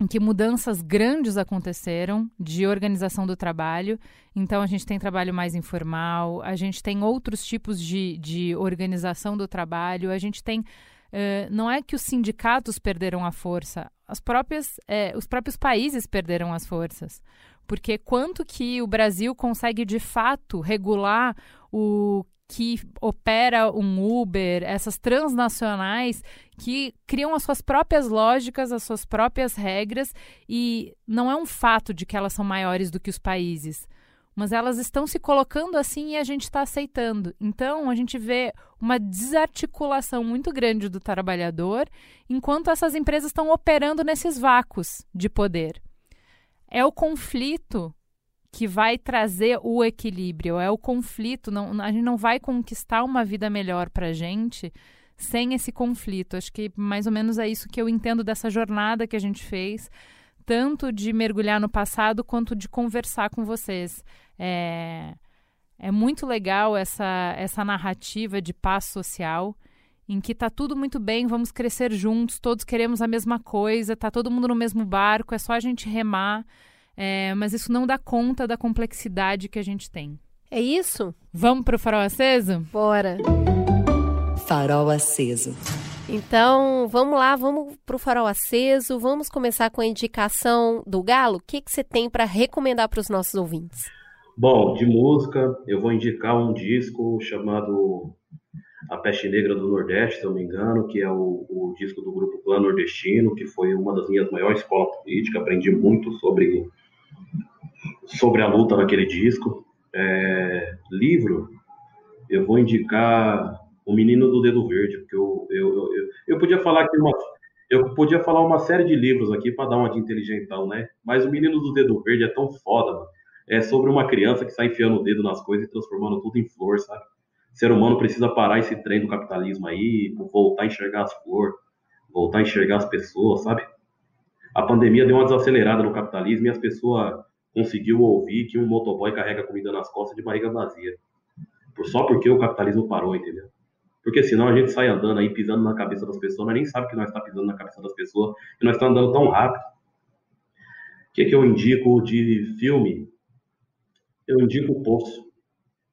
em que mudanças grandes aconteceram de organização do trabalho. Então, a gente tem trabalho mais informal, a gente tem outros tipos de, de organização do trabalho, a gente tem. Uh, não é que os sindicatos perderam a força, as próprias, uh, os próprios países perderam as forças. Porque quanto que o Brasil consegue de fato regular o que opera um Uber, essas transnacionais que criam as suas próprias lógicas, as suas próprias regras e não é um fato de que elas são maiores do que os países, mas elas estão se colocando assim e a gente está aceitando. Então a gente vê uma desarticulação muito grande do trabalhador enquanto essas empresas estão operando nesses vácuos de poder. É o conflito que vai trazer o equilíbrio, é o conflito. Não, a gente não vai conquistar uma vida melhor para gente sem esse conflito. Acho que mais ou menos é isso que eu entendo dessa jornada que a gente fez, tanto de mergulhar no passado quanto de conversar com vocês. É, é muito legal essa, essa narrativa de paz social em que tá tudo muito bem, vamos crescer juntos, todos queremos a mesma coisa, tá todo mundo no mesmo barco, é só a gente remar. É, mas isso não dá conta da complexidade que a gente tem. É isso? Vamos pro farol aceso? Bora. Farol aceso. Então, vamos lá, vamos para o farol aceso, vamos começar com a indicação do Galo. O que, que você tem para recomendar para os nossos ouvintes? Bom, de música, eu vou indicar um disco chamado A Peste Negra do Nordeste, se eu não me engano, que é o, o disco do grupo Plano Nordestino, que foi uma das minhas maiores escolas políticas, aprendi muito sobre, sobre a luta naquele disco. É, livro, eu vou indicar O Menino do Dedo Verde, porque eu, eu, eu, eu podia falar aqui uma, eu podia falar uma série de livros aqui para dar uma de inteligentão, né? Mas O Menino do Dedo Verde é tão foda, mano é sobre uma criança que sai enfiando o dedo nas coisas e transformando tudo em flor, sabe? O ser humano precisa parar esse trem do capitalismo aí, voltar a enxergar as flores, voltar a enxergar as pessoas, sabe? A pandemia deu uma desacelerada no capitalismo e as pessoas conseguiu ouvir que um motoboy carrega comida nas costas de barriga vazia. Só porque o capitalismo parou, entendeu? Porque senão a gente sai andando aí, pisando na cabeça das pessoas, mas nem sabe que nós está pisando na cabeça das pessoas, e nós estamos tá andando tão rápido. O que, que eu indico de filme? eu indico o Poço.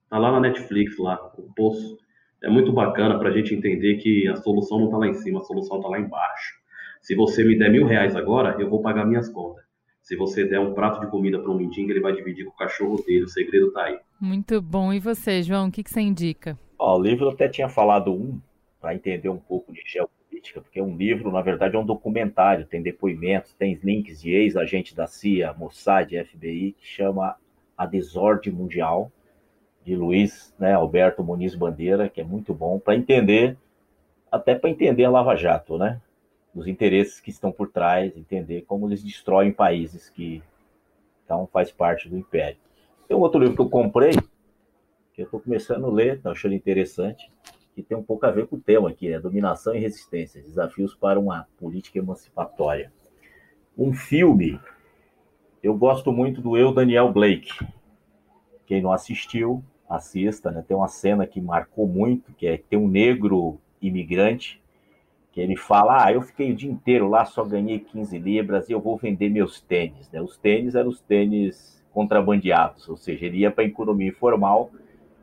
Tá lá na Netflix, lá, o Poço. É muito bacana para a gente entender que a solução não está lá em cima, a solução está lá embaixo. Se você me der mil reais agora, eu vou pagar minhas contas. Se você der um prato de comida para um mendigo, ele vai dividir com o cachorro dele. O segredo está aí. Muito bom. E você, João, o que, que você indica? Ó, o livro eu até tinha falado um, para entender um pouco de geopolítica, porque um livro, na verdade, é um documentário, tem depoimentos, tem links de ex-agentes da CIA, Mossad, FBI, que chama a Desordem Mundial, de Luiz né, Alberto Muniz Bandeira, que é muito bom para entender, até para entender a Lava Jato, né? Os interesses que estão por trás, entender como eles destroem países que então faz parte do império. Tem um outro livro que eu comprei, que eu estou começando a ler, estou achando interessante, que tem um pouco a ver com o tema aqui, é Dominação e Resistência, Desafios para uma Política Emancipatória. Um filme eu gosto muito do Eu, Daniel Blake. Quem não assistiu, assista, né? Tem uma cena que marcou muito, que é tem um negro imigrante que ele fala: "Ah, eu fiquei o dia inteiro lá, só ganhei 15 libras e eu vou vender meus tênis", né? Os tênis eram os tênis contrabandeados, ou seja, ele ia para a economia informal,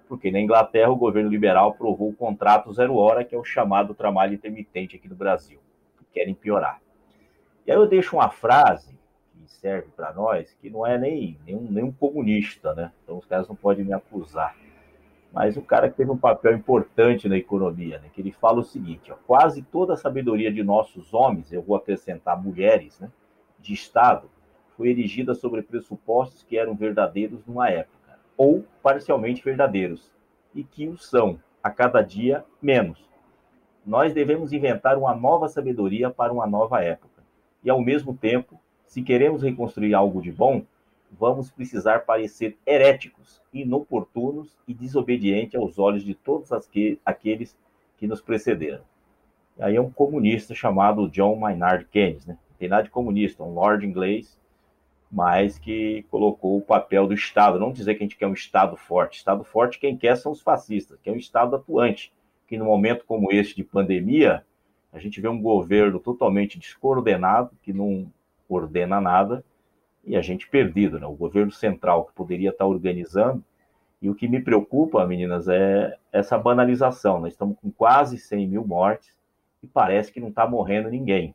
porque na Inglaterra o governo liberal provou o contrato zero hora, que é o chamado trabalho intermitente aqui no Brasil, que querem piorar. E aí eu deixo uma frase serve para nós, que não é nem, nenhum, nenhum comunista, né? Então os caras não podem me acusar. Mas o cara que teve um papel importante na economia, né? Que ele fala o seguinte: ó, quase toda a sabedoria de nossos homens, eu vou acrescentar mulheres, né? De Estado, foi erigida sobre pressupostos que eram verdadeiros numa época, ou parcialmente verdadeiros, e que o são, a cada dia menos. Nós devemos inventar uma nova sabedoria para uma nova época, e ao mesmo tempo se queremos reconstruir algo de bom, vamos precisar parecer heréticos, inoportunos e desobedientes aos olhos de todos aqueles que nos precederam. Aí é um comunista chamado John Maynard Keynes, né? Não tem nada de comunista, um lord inglês, mas que colocou o papel do Estado. Não dizer que a gente quer um Estado forte. Estado forte quem quer são os fascistas, que é um Estado atuante, que no momento como este de pandemia, a gente vê um governo totalmente descoordenado, que não ordena nada e a gente perdido, né? O governo central que poderia estar organizando. E o que me preocupa, meninas, é essa banalização. Nós estamos com quase 100 mil mortes e parece que não está morrendo ninguém.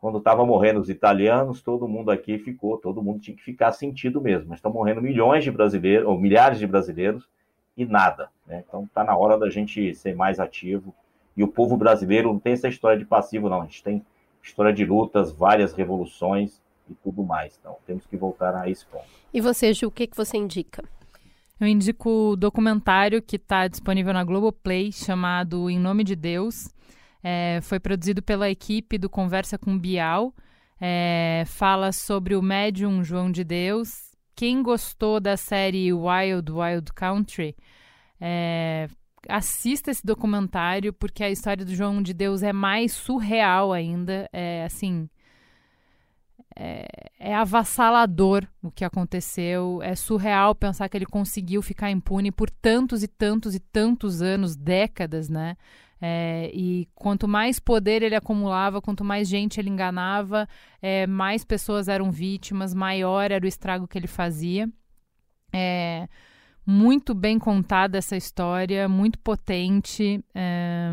Quando estava morrendo os italianos, todo mundo aqui ficou, todo mundo tinha que ficar sentido mesmo. Mas estão morrendo milhões de brasileiros, ou milhares de brasileiros, e nada. Né? Então está na hora da gente ser mais ativo. E o povo brasileiro não tem essa história de passivo, não. A gente tem história de lutas, várias revoluções e tudo mais. Então, temos que voltar a esse ponto. E você, Ju, o que, que você indica? Eu indico o documentário que está disponível na Globoplay, chamado Em Nome de Deus. É, foi produzido pela equipe do Conversa com Bial. É, fala sobre o médium João de Deus. Quem gostou da série Wild Wild Country, é, assista esse documentário, porque a história do João de Deus é mais surreal ainda. É assim. É, é, avassalador o que aconteceu. É surreal pensar que ele conseguiu ficar impune por tantos e tantos e tantos anos, décadas, né? É, e quanto mais poder ele acumulava, quanto mais gente ele enganava, é, mais pessoas eram vítimas, maior era o estrago que ele fazia. É, muito bem contada essa história, muito potente. É,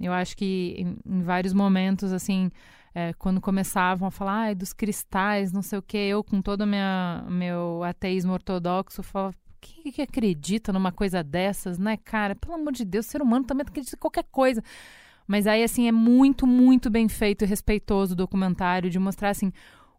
Eu acho que em, em vários momentos, assim, é, quando começavam a falar ah, dos cristais, não sei o que, eu com todo o meu ateísmo ortodoxo, falava, quem que acredita numa coisa dessas, né, cara? Pelo amor de Deus, ser humano também acredita em qualquer coisa. Mas aí, assim, é muito, muito bem feito e respeitoso o documentário de mostrar, assim,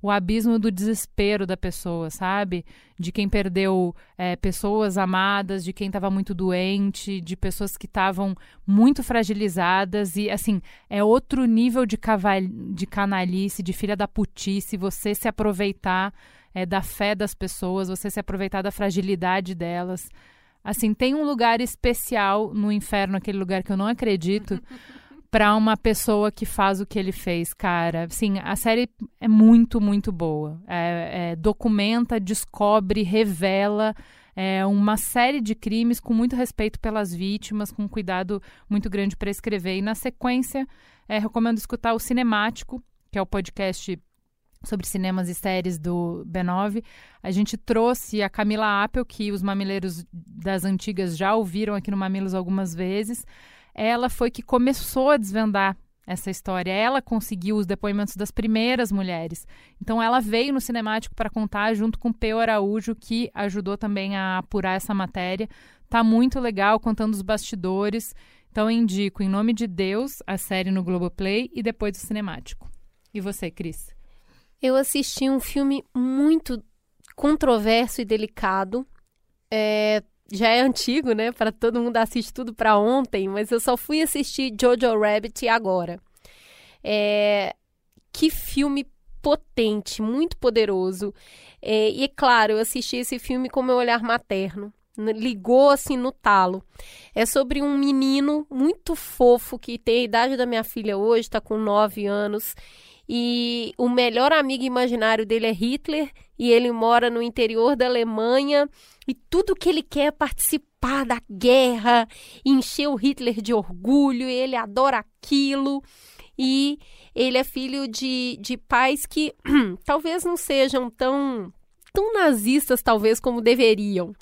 o abismo do desespero da pessoa, sabe? De quem perdeu é, pessoas amadas, de quem estava muito doente, de pessoas que estavam muito fragilizadas. E, assim, é outro nível de, caval de canalice, de filha da putice, você se aproveitar é, da fé das pessoas, você se aproveitar da fragilidade delas. Assim, tem um lugar especial no inferno, aquele lugar que eu não acredito. para uma pessoa que faz o que ele fez, cara. Sim, a série é muito, muito boa. É, é, documenta, descobre, revela é, uma série de crimes com muito respeito pelas vítimas, com cuidado muito grande para escrever. E na sequência, é, recomendo escutar o Cinemático, que é o podcast sobre cinemas e séries do B9. A gente trouxe a Camila Apple, que os mamileiros das antigas já ouviram aqui no Mamilos algumas vezes ela foi que começou a desvendar essa história. Ela conseguiu os depoimentos das primeiras mulheres. Então ela veio no cinemático para contar junto com Peu Araújo, que ajudou também a apurar essa matéria. Tá muito legal contando os bastidores. Então indico em nome de Deus a série no Globoplay e depois o cinemático. E você, Cris? Eu assisti um filme muito controverso e delicado. É, já é antigo, né? Para todo mundo assistir tudo para ontem, mas eu só fui assistir Jojo Rabbit agora. É... Que filme potente, muito poderoso. É... E é claro, eu assisti esse filme com meu olhar materno. Ligou assim no talo. É sobre um menino muito fofo que tem a idade da minha filha hoje, está com 9 anos. E o melhor amigo imaginário dele é Hitler, e ele mora no interior da Alemanha e tudo que ele quer é participar da guerra, encher o Hitler de orgulho, ele adora aquilo. E ele é filho de, de pais que talvez não sejam tão, tão nazistas, talvez, como deveriam.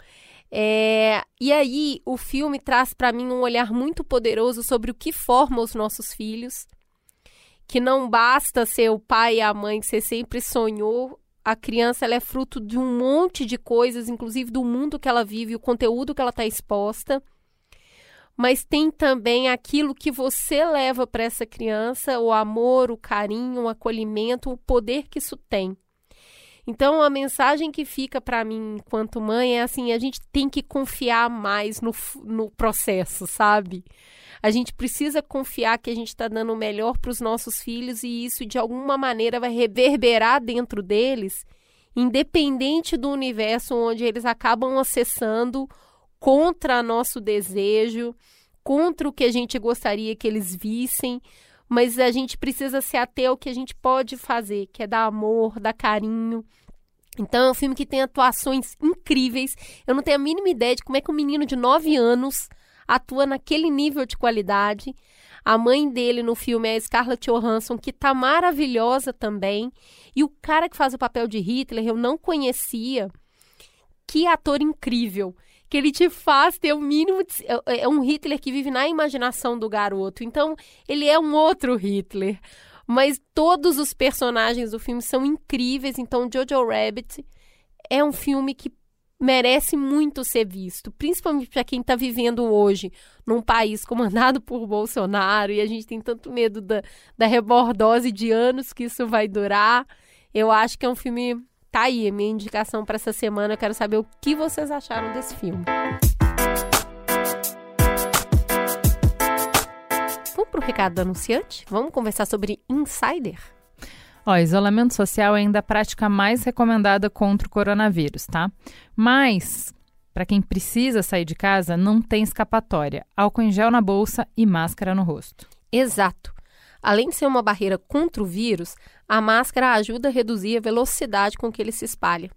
É, e aí, o filme traz para mim um olhar muito poderoso sobre o que forma os nossos filhos. Que não basta ser o pai e a mãe que você sempre sonhou a criança ela é fruto de um monte de coisas, inclusive do mundo que ela vive, o conteúdo que ela está exposta. Mas tem também aquilo que você leva para essa criança, o amor, o carinho, o acolhimento, o poder que isso tem. Então, a mensagem que fica para mim, enquanto mãe, é assim: a gente tem que confiar mais no, no processo, sabe? A gente precisa confiar que a gente está dando o melhor para os nossos filhos e isso, de alguma maneira, vai reverberar dentro deles, independente do universo onde eles acabam acessando contra nosso desejo, contra o que a gente gostaria que eles vissem mas a gente precisa se ater ao que a gente pode fazer, que é dar amor, dar carinho. Então é um filme que tem atuações incríveis. Eu não tenho a mínima ideia de como é que um menino de 9 anos atua naquele nível de qualidade. A mãe dele no filme é a Scarlett Johansson, que tá maravilhosa também. E o cara que faz o papel de Hitler eu não conhecia. Que ator incrível! Que ele te faz ter o um mínimo. De, é, é um Hitler que vive na imaginação do garoto. Então, ele é um outro Hitler. Mas todos os personagens do filme são incríveis. Então, Jojo Rabbit é um filme que merece muito ser visto, principalmente para quem está vivendo hoje num país comandado por Bolsonaro e a gente tem tanto medo da, da rebordose de anos que isso vai durar. Eu acho que é um filme Tá aí a minha indicação para essa semana. Eu quero saber o que vocês acharam desse filme. Vamos pro recado do anunciante? Vamos conversar sobre Insider? Ó, isolamento social é ainda a prática mais recomendada contra o coronavírus, tá? Mas, para quem precisa sair de casa, não tem escapatória. Álcool em gel na bolsa e máscara no rosto. Exato. Além de ser uma barreira contra o vírus, a máscara ajuda a reduzir a velocidade com que ele se espalha.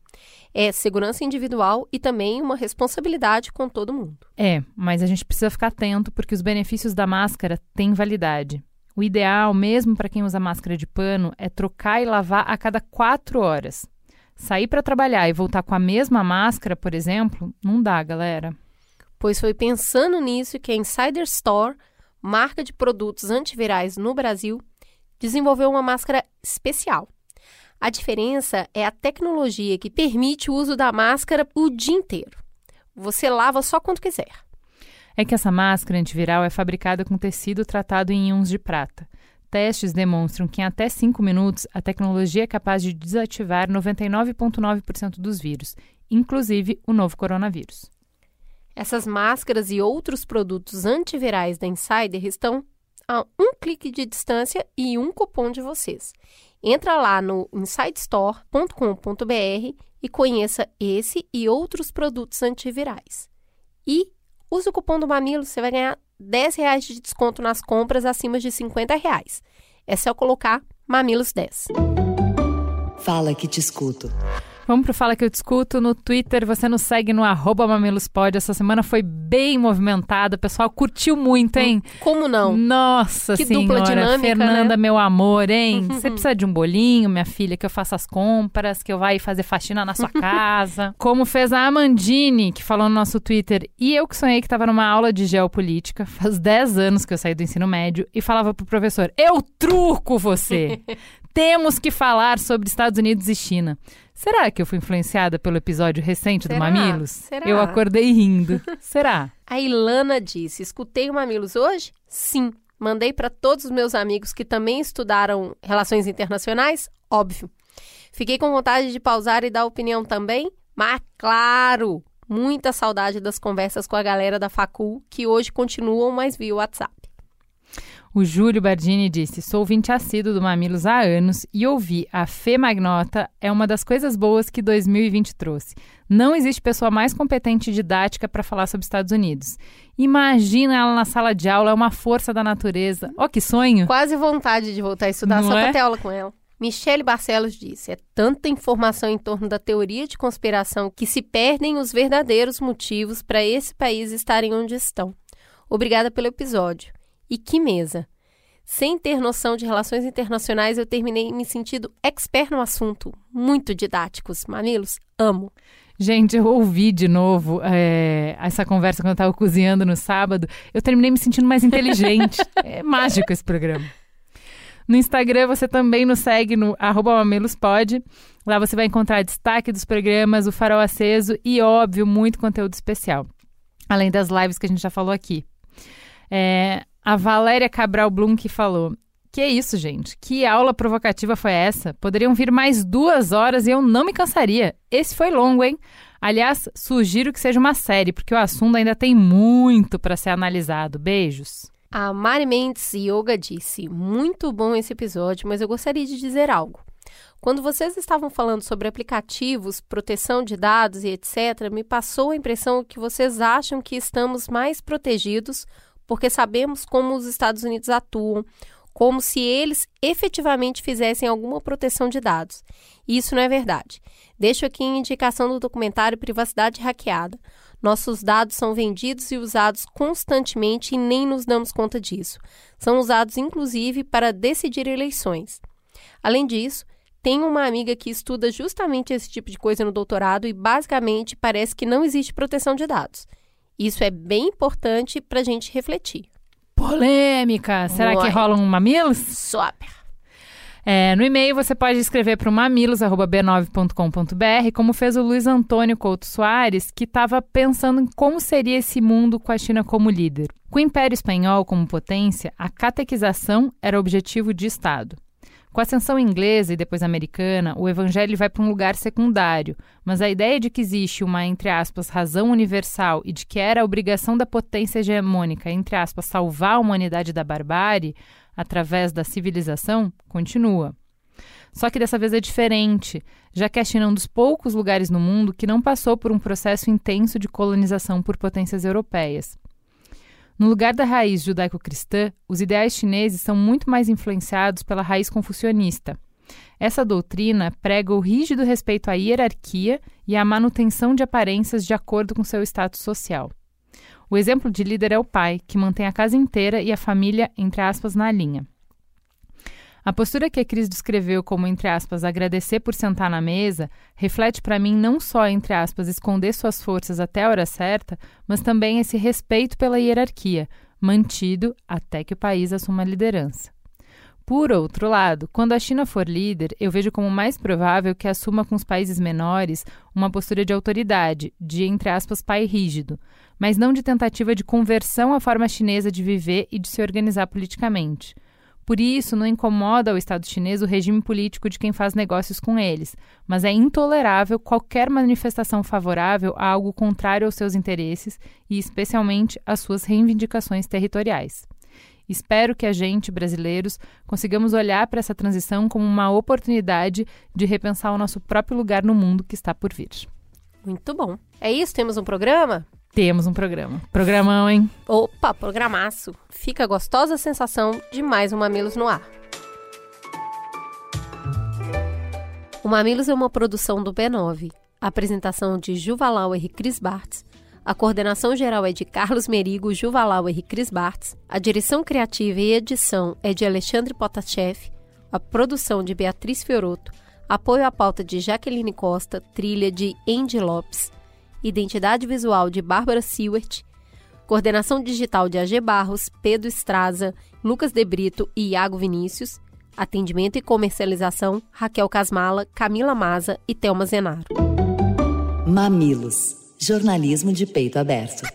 É segurança individual e também uma responsabilidade com todo mundo. É, mas a gente precisa ficar atento porque os benefícios da máscara têm validade. O ideal, mesmo para quem usa máscara de pano, é trocar e lavar a cada quatro horas. Sair para trabalhar e voltar com a mesma máscara, por exemplo, não dá, galera. Pois foi pensando nisso que a Insider Store marca de produtos antivirais no Brasil, desenvolveu uma máscara especial. A diferença é a tecnologia que permite o uso da máscara o dia inteiro. Você lava só quando quiser. É que essa máscara antiviral é fabricada com tecido tratado em íons de prata. Testes demonstram que em até 5 minutos a tecnologia é capaz de desativar 99,9% dos vírus, inclusive o novo coronavírus. Essas máscaras e outros produtos antivirais da Insider estão a um clique de distância e um cupom de vocês. Entra lá no insidestore.com.br e conheça esse e outros produtos antivirais. E use o cupom do Mamilo, você vai ganhar 10 reais de desconto nas compras acima de 50 reais. É só colocar Mamilos 10. Fala que te escuto. Vamos pro Fala Que Eu Discuto no Twitter. Você nos segue no arroba mamilospod. Essa semana foi bem movimentada. O pessoal curtiu muito, hein? Como não? Nossa Que senhora. dupla dinâmica, Fernanda, né? meu amor, hein? Você precisa de um bolinho, minha filha, que eu faça as compras, que eu vá fazer faxina na sua casa. Como fez a Amandine, que falou no nosso Twitter. E eu que sonhei que estava numa aula de geopolítica. Faz 10 anos que eu saí do ensino médio. E falava pro professor, eu truco você! Temos que falar sobre Estados Unidos e China. Será que eu fui influenciada pelo episódio recente Será? do Mamilos? Será? Eu acordei rindo. Será? A Ilana disse: Escutei o Mamilos hoje? Sim. Mandei para todos os meus amigos que também estudaram relações internacionais? Óbvio. Fiquei com vontade de pausar e dar opinião também? Mas claro! Muita saudade das conversas com a galera da Facul, que hoje continuam, mas via WhatsApp. O Júlio Bardini disse: Sou ouvinte assíduo do Mamilos há anos e ouvir a Fê Magnota é uma das coisas boas que 2020 trouxe. Não existe pessoa mais competente e didática para falar sobre Estados Unidos. Imagina ela na sala de aula, é uma força da natureza. Ó, que sonho! Quase vontade de voltar a estudar Não só é? para ter aula com ela. Michele Barcelos disse: é tanta informação em torno da teoria de conspiração que se perdem os verdadeiros motivos para esse país estarem onde estão. Obrigada pelo episódio. E que mesa! Sem ter noção de relações internacionais, eu terminei me sentindo expert no assunto. Muito didáticos. Mamilos, amo. Gente, eu ouvi de novo é, essa conversa quando eu estava cozinhando no sábado. Eu terminei me sentindo mais inteligente. é mágico esse programa. No Instagram você também nos segue no arroba mamelospod. Lá você vai encontrar destaque dos programas, o farol aceso e, óbvio, muito conteúdo especial. Além das lives que a gente já falou aqui. É, a Valéria Cabral Blum que falou: Que isso, gente? Que aula provocativa foi essa? Poderiam vir mais duas horas e eu não me cansaria. Esse foi longo, hein? Aliás, sugiro que seja uma série, porque o assunto ainda tem muito para ser analisado. Beijos. A Mari Mendes Yoga disse: Muito bom esse episódio, mas eu gostaria de dizer algo. Quando vocês estavam falando sobre aplicativos, proteção de dados e etc., me passou a impressão que vocês acham que estamos mais protegidos porque sabemos como os Estados Unidos atuam, como se eles efetivamente fizessem alguma proteção de dados. Isso não é verdade. Deixo aqui a indicação do documentário Privacidade Hackeada. Nossos dados são vendidos e usados constantemente e nem nos damos conta disso. São usados inclusive para decidir eleições. Além disso, tenho uma amiga que estuda justamente esse tipo de coisa no doutorado e basicamente parece que não existe proteção de dados. Isso é bem importante para a gente refletir. Polêmica! Será que Uai. rola um mamilos? Super! É, no e-mail você pode escrever para o mamilos.b9.com.br, como fez o Luiz Antônio Couto Soares, que estava pensando em como seria esse mundo com a China como líder. Com o Império Espanhol como potência, a catequização era objetivo de Estado. Com a ascensão inglesa e depois americana, o evangelho vai para um lugar secundário, mas a ideia de que existe uma, entre aspas, razão universal e de que era a obrigação da potência hegemônica, entre aspas, salvar a humanidade da barbárie através da civilização, continua. Só que dessa vez é diferente, já que a China é um dos poucos lugares no mundo que não passou por um processo intenso de colonização por potências europeias. No lugar da raiz judaico-cristã, os ideais chineses são muito mais influenciados pela raiz confucionista. Essa doutrina prega o rígido respeito à hierarquia e à manutenção de aparências de acordo com seu status social. O exemplo de líder é o pai, que mantém a casa inteira e a família, entre aspas, na linha. A postura que a Cris descreveu como, entre aspas, agradecer por sentar na mesa, reflete para mim não só, entre aspas, esconder suas forças até a hora certa, mas também esse respeito pela hierarquia, mantido até que o país assuma a liderança. Por outro lado, quando a China for líder, eu vejo como mais provável que assuma com os países menores uma postura de autoridade, de, entre aspas, pai rígido, mas não de tentativa de conversão à forma chinesa de viver e de se organizar politicamente. Por isso, não incomoda ao Estado chinês o regime político de quem faz negócios com eles, mas é intolerável qualquer manifestação favorável a algo contrário aos seus interesses e, especialmente, às suas reivindicações territoriais. Espero que a gente, brasileiros, consigamos olhar para essa transição como uma oportunidade de repensar o nosso próprio lugar no mundo que está por vir. Muito bom. É isso? Temos um programa? Temos um programa. Programão, hein? Opa, programaço. Fica a gostosa sensação de mais um Mamilos no ar. O Mamilos é uma produção do B9. apresentação de Juvalau e Cris Bartz a coordenação geral é de Carlos Merigo, Juvalau e Cris Bartz. A direção criativa e edição é de Alexandre Potachev. A produção de Beatriz Fioroto. Apoio à pauta de Jaqueline Costa. Trilha de Andy Lopes. Identidade visual de Bárbara Seward. Coordenação digital de AG Barros, Pedro Estraza, Lucas De Brito e Iago Vinícius. Atendimento e comercialização, Raquel Casmala, Camila Maza e Thelma Zenaro. Mamilos jornalismo de peito aberto.